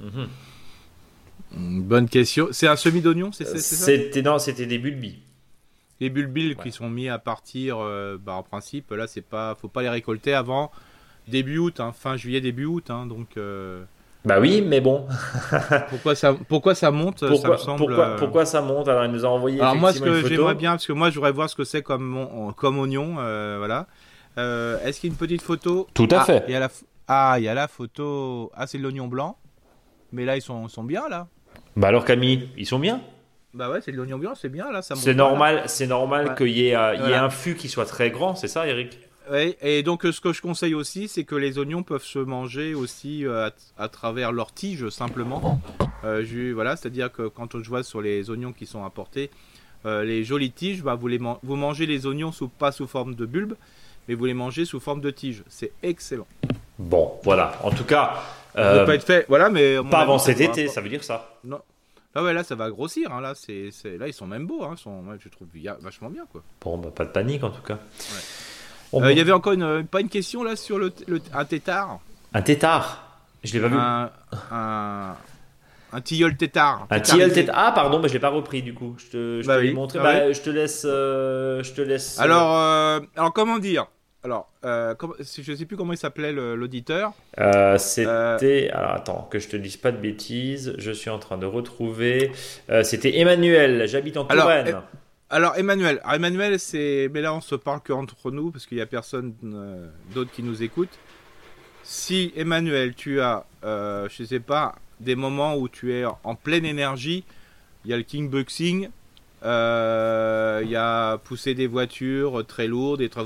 Mhm. Bonne question. C'est un semis d'oignon, c'est ça? C'était non, c'était des bulbis. Les bulbilles qui sont mis à partir, euh, bah, en principe, là, c'est pas, faut pas les récolter avant début août, hein, fin juillet, début août, hein, donc. Euh, bah oui, mais bon. pourquoi ça, pourquoi ça monte pourquoi, ça semble, pourquoi, euh, pourquoi, ça monte Alors il nous a envoyé. Alors moi, ce que j'aimerais bien, parce que moi, je voudrais voir ce que c'est comme, comme oignon, voilà. Est-ce qu'il y a une petite photo Tout à ah, fait. Il y a la, ah, il y a la photo. Ah, c'est de l'oignon blanc. Mais là, ils sont, sont bien là. Bah alors Camille, ils sont bien. Bah ouais, c'est de l'oignon blanc, c'est bien là. C'est normal, c'est normal qu'il y, ait, euh, un fût qui soit très grand, c'est ça, Eric? Oui, et donc euh, ce que je conseille aussi, c'est que les oignons peuvent se manger aussi euh, à, travers leurs tiges simplement. voilà, c'est-à-dire que quand je vois sur les oignons qui sont importés, les jolies tiges, bah, vous, les vous mangez les oignons sous, pas sous forme de bulbe, mais vous les mangez sous forme de tige. C'est excellent. Bon, voilà. En tout cas, ça peut pas être fait. Voilà, mais pas avant cet été, ça veut dire ça. Non. Ah ouais, là ça va grossir. Hein. Là, c'est, là ils sont même beaux. Hein. Sont, je trouve vachement bien quoi. Bon, bah, pas de panique en tout cas. Euh, il y avait encore une, pas une question là sur le, un tétard? Un tétard? Je l'ai pas vu. Un, un, tilleul tétard. Un tilleul tétard. Ah pardon, mais je l'ai pas repris du coup. Je te, je bah te montrer. Ah bah, je te laisse. Euh, je te laisse. Euh, alors, alors comment dire? Alors, euh, je ne sais plus comment il s'appelait l'auditeur. Euh, c'était. Alors attends, que je te dise pas de bêtises. Je suis en train de retrouver. Euh, c'était Emmanuel. J'habite en Touraine. Alors, alors Emmanuel. Emmanuel, c'est. Mais là, on se parle qu'entre nous parce qu'il n'y a personne d'autre qui nous écoute. Si Emmanuel, tu as, je ne sais pas, des moments où tu es en pleine énergie, il y a le kingboxing, il y a pousser des voitures très lourdes, et très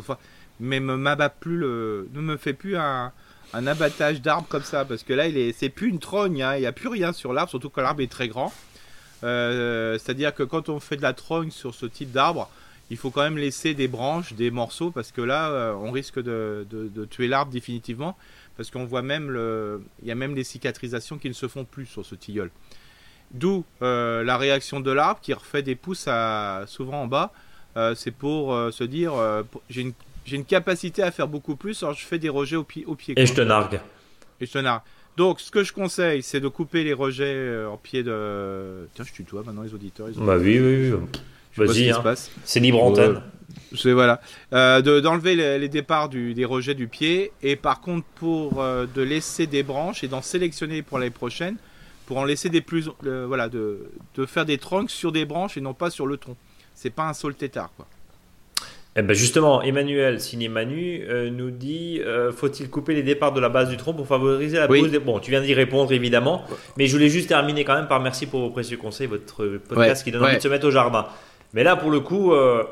mais me m'abat plus le, ne me fait plus un, abattage d'arbre comme ça parce que là il est, c'est plus une trogne, hein. il n'y a plus rien sur l'arbre, surtout quand l'arbre est très grand. Euh, c'est-à-dire que quand on fait de la trogne sur ce type d'arbre, il faut quand même laisser des branches, des morceaux parce que là euh, on risque de, de, tuer l'arbre définitivement parce qu'on voit même le, il y a même les cicatrisations qui ne se font plus sur ce tilleul. D'où euh, la réaction de l'arbre qui refait des pouces à, souvent en bas. Euh, c'est pour euh, se dire j'ai une, une, capacité à faire beaucoup plus, alors je fais des rejets au, pied. Au pied Et je te nargue. Et je te nargue. Donc, ce que je conseille, c'est de couper les rejets en pied de. Tiens, je tutoie maintenant les auditeurs. Bah oui, oui, oui. Vas-y, hein. c'est libre antenne. C'est voilà, d'enlever les, départs du, des rejets du pied et par contre pour de laisser des branches et d'en sélectionner pour l'année prochaine pour en laisser des plus, voilà, de, de, faire des troncs sur des branches et non pas sur le tronc. C'est pas un sol tétard, quoi. Eh ben justement, Emmanuel Cinémanu euh, nous dit euh, faut-il couper les départs de la base du tronc pour favoriser la pose des... Bon, tu viens d'y répondre évidemment, mais je voulais juste terminer quand même par merci pour vos précieux conseils, votre podcast qui donne envie de se mettre au jardin. Mais là, pour le coup, euh,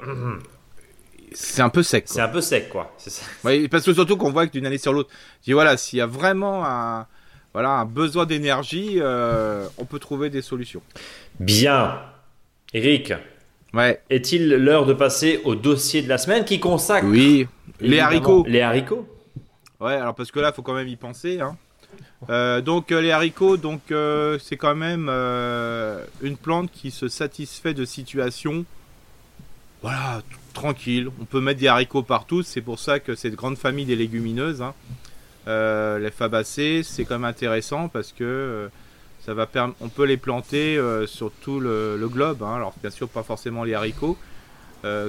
c'est un peu sec. C'est un peu sec, quoi. Ça. parce que surtout qu'on voit que d'une année sur l'autre, dis voilà, s'il y a vraiment un voilà, un besoin d'énergie, euh, on peut trouver des solutions. Bien. Eric, ouais. est-il l'heure de passer au dossier de la semaine qui consacre Oui, les haricots. Les haricots Ouais, alors parce que là, il faut quand même y penser. Hein. Euh, donc euh, les haricots, donc c'est quand même une plante qui se satisfait de situations, voilà, tranquille. On peut mettre des haricots partout. C'est pour ça que cette grande famille des légumineuses. Hein, euh, les fabacées, c'est quand même intéressant parce que euh, on peut les planter euh, sur tout le, globe. Hein. Alors bien sûr pas forcément les haricots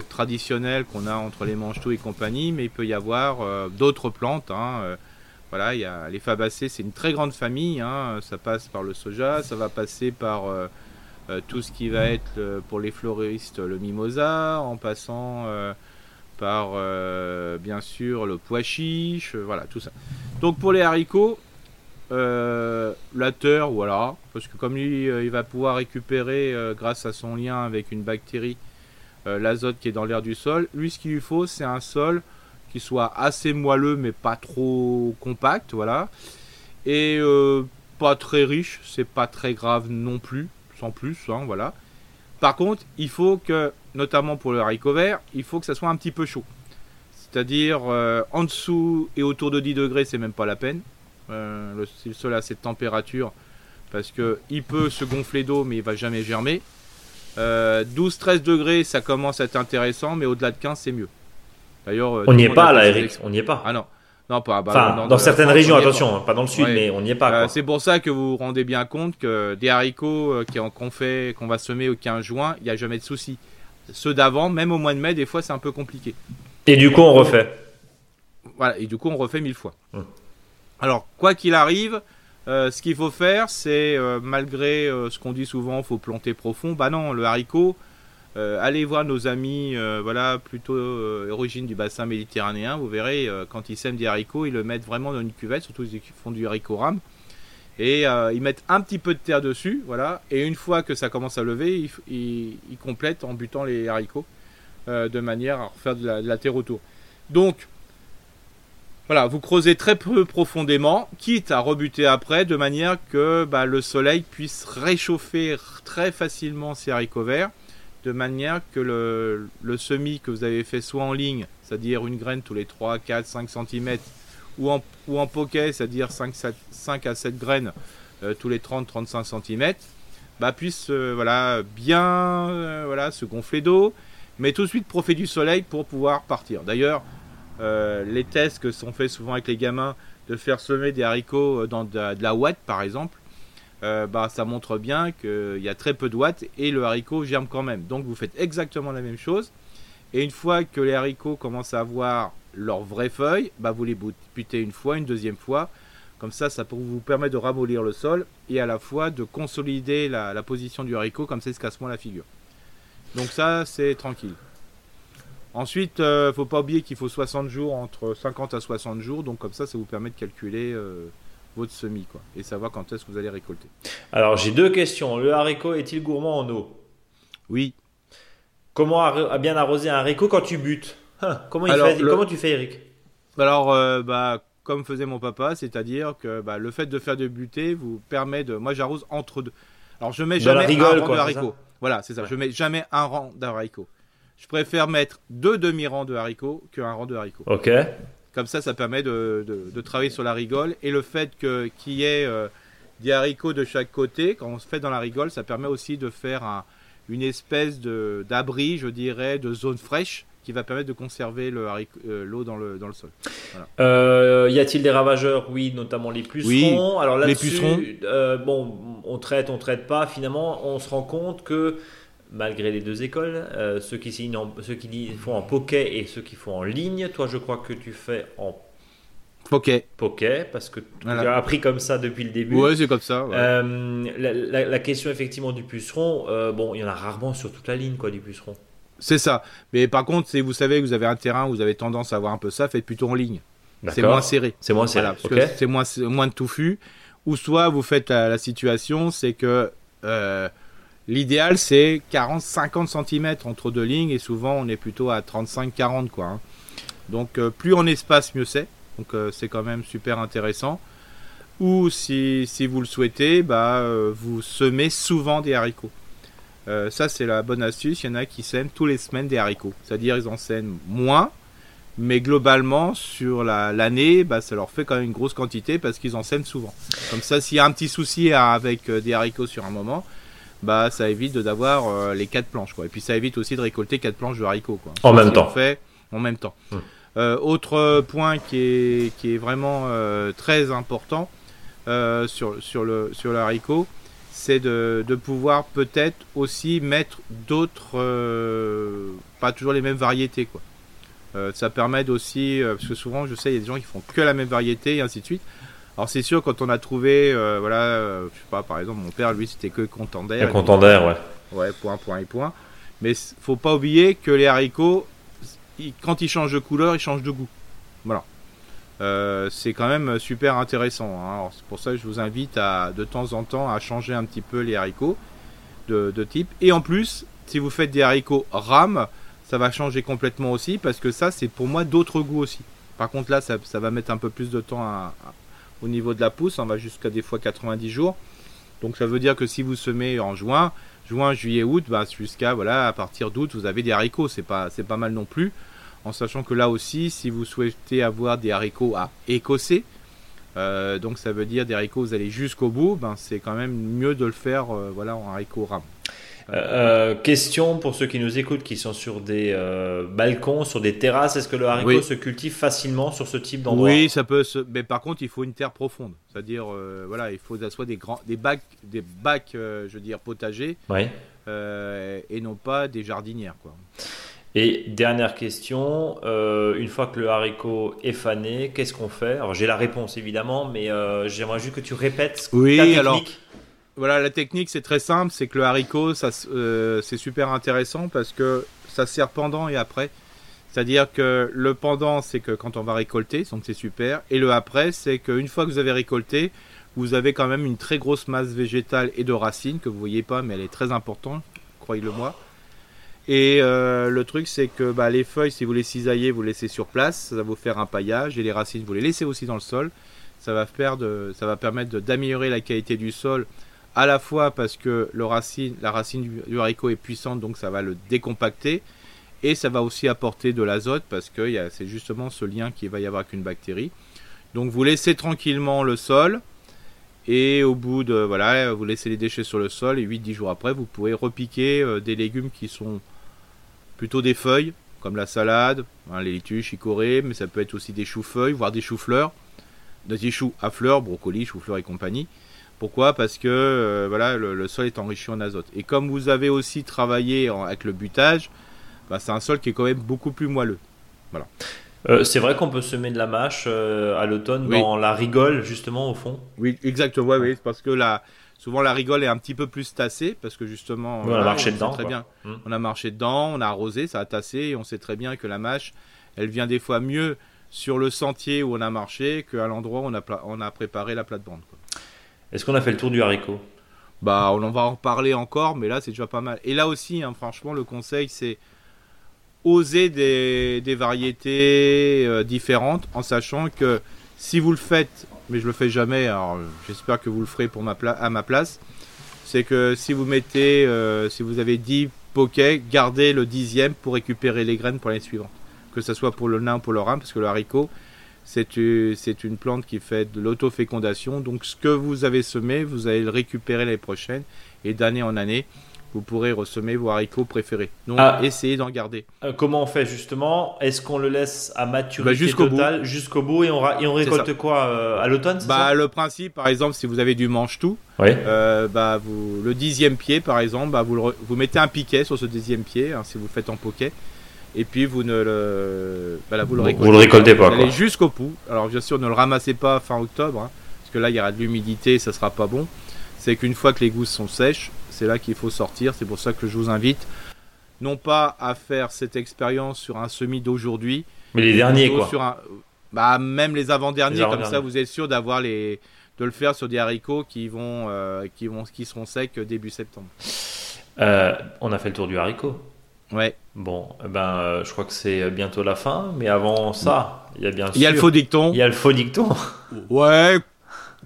traditionnels qu'on a entre les manches et compagnie, mais il peut y avoir d'autres plantes. Hein. voilà, il y a les fabacées, c'est une très grande famille. Hein. Ça passe par le soja, ça va passer par tout ce qui va être pour les fleuristes le mimosa, en passant par bien sûr le pois chiche, voilà tout ça. Donc pour les haricots, euh, la terre, voilà, parce que comme lui, euh, il va pouvoir récupérer euh, grâce à son lien avec une bactérie l'azote qui est dans l'air du sol. Lui, ce qu'il lui faut, c'est un sol qui soit assez moelleux mais pas trop compact, voilà, et pas très riche, c'est pas très grave non plus, sans plus, hein, voilà. Par contre, il faut que, notamment pour le haricot vert, il faut que ça soit un petit peu chaud. C'est-à-dire euh, en dessous et autour de 10 degrés, c'est même pas la peine. Euh, le, sol a cette température parce que il peut se gonfler d'eau, mais il va jamais germer. 12-13 euh, degrés, ça commence à être intéressant, mais au-delà de 15, c'est mieux. D'ailleurs, on n'y est pas là, Eric. On n'y est pas. Ah non. Non, pas, bah, dans, certaines régions, attention, hein, pas. dans le sud, mais on n'y est pas. c'est pour ça que vous vous rendez bien compte que des haricots qu'on fait, qu'on va semer au 15 juin, il n'y a jamais de souci. Ceux d'avant, même au mois de mai, des fois, c'est un peu compliqué. Et du coup, on refait. Voilà, et du coup, on refait mille fois. Hum. Alors, quoi qu'il arrive, euh, ce qu'il faut faire, c'est, euh, malgré euh, ce qu'on dit souvent, faut planter profond. Bah non, le haricot, allez voir nos amis, voilà, plutôt origine du bassin méditerranéen. Vous verrez, quand ils sèment des haricots, ils le mettent vraiment dans une cuvette, surtout ils font du haricot rame. Et ils mettent un petit peu de terre dessus, voilà. Et une fois que ça commence à lever, ils complètent en butant les haricots. De manière à refaire de la, terre autour. Donc, voilà, vous creusez très peu profondément, quitte à rebuter après, de manière que bah, le soleil puisse réchauffer très facilement ces haricots verts, de manière que le, semis que vous avez fait soit en ligne, c'est-à-dire une graine tous les 3, 4, 5 cm, ou en, ou poquet, c'est-à-dire 5, 5, à 7 graines euh, tous les 30-35 cm, bah, puisse euh, voilà, bien voilà, se gonfler d'eau, mais tout de suite profiter du soleil pour pouvoir partir. D'ailleurs, euh, les tests que sont faits souvent avec les gamins de faire semer des haricots euh, dans de, la ouate par exemple, euh, bah, ça montre bien qu'il y a très peu de watts et le haricot germe quand même. Donc vous faites exactement la même chose. Et une fois que les haricots commencent à avoir leurs vraies feuilles, bah, vous les butez une fois, une deuxième fois. Comme ça, ça vous permet de ramollir le sol et à la fois de consolider la, position du haricot, comme il se casse la figure. Donc ça, c'est tranquille. Ensuite, euh, faut pas oublier qu'il faut 60 jours, entre 50 à 60 jours, donc comme ça, ça vous permet de calculer euh, votre semis, quoi, et savoir quand est-ce que vous allez récolter. Alors, j'ai deux questions. Le haricot est-il gourmand en eau? Oui. Comment bien arroser un haricot quand tu butes? Hein, comment, il fait, comment tu fais, Eric? Alors, euh, bah, comme faisait mon papa, c'est-à-dire que bah, le fait de faire de buter vous permet de. Moi, j'arrose entre deux. Alors, je mets jamais rigole, un quoi, de haricot. Voilà, c'est ça. Je mets jamais un rang d'haricots. Je préfère mettre deux demi-rangs de haricots qu'un rang de haricots. Ok. Comme ça, ça permet de, de, travailler sur la rigole. Et le fait qu'il y ait, euh, des haricots de chaque côté. Quand on se fait dans la rigole, ça permet aussi de faire un, une espèce d'abri, je dirais, de zone fraîche qui va permettre de conserver euh, l'eau dans, le, dans le sol. Euh, y a-t-il des ravageurs? Oui, notamment les pucerons. Oui, Alors là les pucerons. Euh, bon, on traite, on traite pas. Finalement, on se rend compte que malgré les deux écoles, ceux, qui ceux qui font en poké et ceux qui font en ligne, toi, je crois que tu fais en Poké. Poké, parce que tu as appris comme ça depuis le début. Ouais, c'est comme ça. la, question effectivement du puceron, bon, il y en a rarement sur toute la ligne, quoi, du puceron. C'est ça. Mais par contre, si vous savez que vous avez un terrain où vous avez tendance à avoir un peu ça, faites plutôt en ligne. C'est moins serré. C'est moins serré. C'est moins, moins de touffu. Ou soit vous faites la, situation, c'est que euh, l'idéal c'est 40-50 cm entre deux lignes et souvent on est plutôt à 35-40 quoi. Hein. Donc euh, plus en espace mieux c'est. Donc euh, c'est quand même super intéressant. Ou si, vous le souhaitez, bah, vous semez souvent des haricots. Euh, ça, c'est la bonne astuce. Il y en a qui sèment tous les semaines des haricots. C'est-à-dire, ils en sèment moins, mais globalement, sur l'année, bah, ça leur fait quand même une grosse quantité parce qu'ils en sèment souvent. Comme ça, s'il y a un petit souci avec euh, des haricots sur un moment, bah, ça évite d'avoir euh, les quatre planches. Quoi. Et puis, ça évite aussi de récolter quatre planches de haricots. Quoi. En même temps. Fait en même temps. Hum. autre point qui est, qui est vraiment très important sur, sur, le, sur haricot, c'est de, pouvoir peut-être aussi mettre d'autres, euh, pas toujours les mêmes variétés quoi. Euh, ça permet aussi, euh, parce que souvent je sais il y a des gens qui font que la même variété et ainsi de suite. Alors c'est sûr quand on a trouvé, voilà, je sais pas, par exemple mon père lui c'était que contender. Contender, ouais. Ouais, point, point et point. Mais faut pas oublier que les haricots, quand ils changent de couleur, ils changent de goût. Voilà. Euh, c'est quand même super intéressant. Hein. C'est pour ça que je vous invite à, de temps en temps à changer un petit peu les haricots de, type. Et en plus, si vous faites des haricots rames, ça va changer complètement aussi parce que ça, c'est pour moi d'autres goûts aussi. Par contre, là, ça, va mettre un peu plus de temps au niveau de la pousse. On va jusqu'à des fois 90 jours. Donc ça veut dire que si vous semez en juin, juin, juillet, août, bah, jusqu'à voilà, à partir d'août, vous avez des haricots. C'est pas, c'est pas mal non plus en sachant que là aussi, si vous souhaitez avoir des haricots à écosser, euh, donc ça veut dire des haricots, vous allez jusqu'au bout, ben c'est quand même mieux de le faire euh, voilà, en haricot rame. Euh, question pour ceux qui nous écoutent, qui sont sur des balcons, sur des terrasses, est-ce que le haricot se cultive facilement sur ce type d'endroit? Oui, ça peut. Se... Mais par contre, il faut une terre profonde. C'est-à-dire, voilà, il faut soit des grands, des bacs, des bacs, je veux dire potagers, et non pas des jardinières, quoi. Et dernière question, euh, une fois que le haricot est fané, qu'est-ce qu'on fait? Alors j'ai la réponse évidemment, mais euh, j'aimerais juste que tu répètes oui, ta. Alors, voilà, la technique c'est très simple, c'est que le haricot, euh, c'est super intéressant parce que ça sert pendant et après. C'est-à-dire que le pendant, c'est que quand on va récolter, donc c'est super. Et le après, c'est qu'une fois que vous avez récolté, vous avez quand même une très grosse masse végétale et de racines que vous voyez pas, mais elle est très importante, croyez-le-moi. Et euh, le truc, c'est que bah, les feuilles, si vous les cisaillez, vous les laissez sur place, ça va vous faire un paillage. Et les racines, vous les laissez aussi dans le sol. Ça va, faire ça va permettre d'améliorer la qualité du sol, à la fois parce que la racine du, haricot est puissante, donc ça va le décompacter. Et ça va aussi apporter de l'azote parce que c'est justement ce lien qu'il va y avoir avec une bactérie. Donc vous laissez tranquillement le sol. Et au bout de voilà, vous laissez les déchets sur le sol et 8-10 jours après, vous pouvez repiquer euh, des légumes qui sont plutôt des feuilles, comme la salade, hein, les laitues, chicorées, mais ça peut être aussi des choux-feuilles, voire des choux-fleurs, des choux à fleurs, brocolis, choux-fleurs et compagnie. Pourquoi? Parce que euh, voilà, le, sol est enrichi en azote. Et comme vous avez aussi travaillé avec le butage, bah, c'est un sol qui est quand même beaucoup plus moelleux. Voilà. Euh, c'est vrai qu'on peut semer de la mâche euh, à l'automne dans la rigole, justement, au fond? Oui, exactement. Oui, parce que la, Souvent la rigole est un petit peu plus tassée parce que justement on a marché dedans. Très bien. Hmm. On a marché dedans, on a arrosé, ça a tassé et on sait très bien que la mâche, elle vient des fois mieux sur le sentier où on a marché qu'à l'endroit où on a, on a préparé la plate-bande. Est-ce qu'on a fait le tour du haricot? Bah on en va en parler encore, mais là c'est déjà pas mal. Et là aussi, hein, franchement, le conseil c'est oser des, variétés euh, différentes en sachant que si vous le faites mais je le fais jamais. Alors j'espère que vous le ferez pour ma à ma place. C'est que si vous mettez, euh, si vous avez 10 pokés, gardez le dixième pour récupérer les graines pour l'année suivante. Que ce soit pour le nain ou pour le rame, parce que le haricot, C'est une, plante qui fait de l'autofécondation. Donc ce que vous avez semé, vous allez le récupérer l'année prochaine. Et d'année en année, vous pourrez ressemer vos haricots préférés. Donc Ah. essayez d'en garder. Euh, comment on fait justement? Est-ce qu'on le laisse à maturité Bah, jusqu'au totale jusqu'au bout et on, et récolte quoi euh, à l'automne Bah, le principe, par exemple, si vous avez du manche-tout, ça Oui. euh, bah, vous, le dixième pied, par exemple, bah, vous, le vous mettez un piquet sur ce dixième pied, hein, si vous faites en poquet, et puis vous ne le, là, vous le récoltez. vous le récoltez pas, Vous allez jusqu'au bout. Alors, bien sûr, ne le ramassez pas fin octobre, hein, parce que là, il y aura de l'humidité, ça sera pas bon. C'est qu'une fois que les gousses sont sèches, c'est là qu'il faut sortir. C'est pour ça que je vous invite, non pas à faire cette expérience sur un semis d'aujourd'hui, Mais les derniers quoi. sur un- bah, même les avant-derniers, Les comme ça vous êtes sûr d'avoir les de le faire sur des haricots qui vont euh, qui vont qui seront secs début septembre. Euh, on a fait le tour du haricot. Ouais. Bon, eh ben, euh, je crois que c'est bientôt la fin, mais avant ça, il y a bien Il y a sûr- le faux dicton. il y a le faux dicton. Ouais,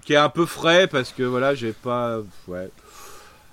qui est un peu frais parce que voilà, j'ai pas ouais.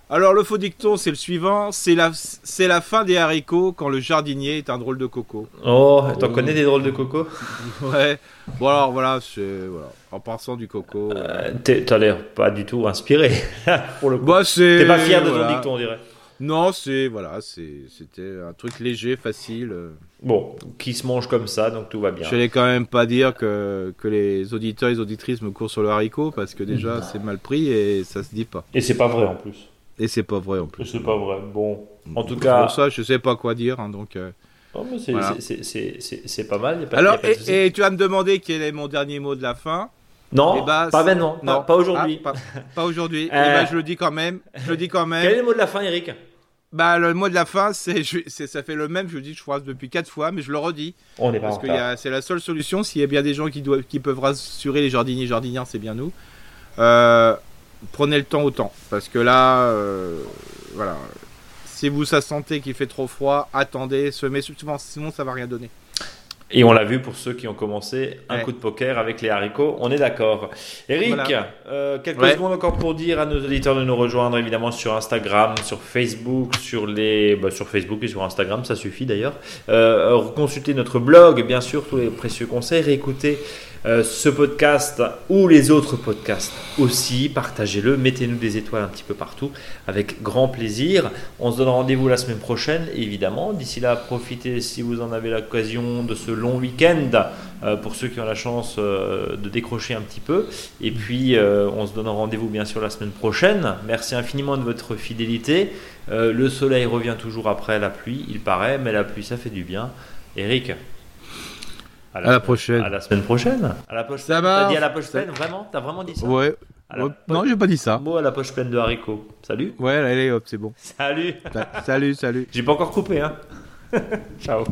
Alors le faux dicton, c'est le suivant, c'est la c'est la fin des haricots quand le jardinier est un drôle de coco. Oh, t'en Oh. connais des drôles de coco? Ouais. Bon alors voilà, c'est voilà, en passant du coco. Euh, T'as l'air pas du tout inspiré pour le coup. Bah, T'es pas fier de voilà. ton dicton, on dirait. Non, c'est voilà, c'est c'était un truc léger, facile. euh. Bon, qui se mange comme ça, donc tout va bien. Je n'allais quand même pas dire que, que les auditeurs et les auditrices me courent sur le haricot parce que Mmh. déjà c'est mal pris et ça se dit pas. Et c'est pas vrai en plus. Et c'est pas vrai en plus. C'est pas vrai. Bon, en tout C'est cas, Pour ça, je sais pas quoi dire. hein, donc, euh. Oh, mais c'est Voilà. c'est- c'est- c'est- c'est pas mal. y a pas- y a Alors, pas de souci. et, et tu vas me demander quel est mon dernier mot de la fin non, eh ben, pas maintenant, pas, pas aujourd'hui. Ah, pas, pas aujourd'hui. Euh. Eh ben, je le dis quand même. Je le dis quand Quel est même. le mot de la fin, Eric? Bah, le mot de la fin, c'est, ça fait le même. Je le dis, je crois, depuis quatre fois, mais je le redis On n'est pas parce que c'est la seule solution. S'il y a bien des gens qui doivent, qui peuvent rassurer les jardiniers, jardinières, c'est bien nous. Euh, prenez le temps au temps, parce que là, euh, voilà. Si vous ça sentez qu'il fait trop froid, attendez, semez. Souvent, sinon ça va rien donner. Et on l'a vu pour ceux qui ont commencé un Ouais. coup de poker avec les haricots, on est d'accord. Eric, Voilà. euh, quelques Ouais. secondes encore pour dire à nos auditeurs de nous rejoindre évidemment sur Instagram, sur Facebook, sur les, bah, sur Facebook et sur Instagram, ça suffit d'ailleurs. Euh, euh, consulter notre blog, bien sûr, tous les précieux conseils, réécouter euh, ce podcast ou les autres podcasts aussi, partagez-le, mettez-nous des étoiles un petit peu partout avec grand plaisir. On se donne rendez-vous la semaine prochaine, évidemment. D'ici là, profitez si vous en avez l'occasion de ce long week-end euh, pour ceux qui ont la chance euh, de décrocher un petit peu. Et puis, on se donne rendez-vous bien sûr la semaine prochaine. Merci infiniment de votre fidélité. Le soleil revient toujours après la pluie, il paraît, mais la pluie, ça fait du bien. Eric À la semaine- prochaine. À la semaine prochaine. À la poche Ça T'as marche. dit à la poche pleine, vraiment T'as vraiment dit ça Ouais. La Non, j'ai pas dit ça. Mot à la poche pleine de haricots. Salut. Ouais, allez, hop, c'est bon. Salut. Salut, salut. J'ai pas encore coupé, hein. Ciao.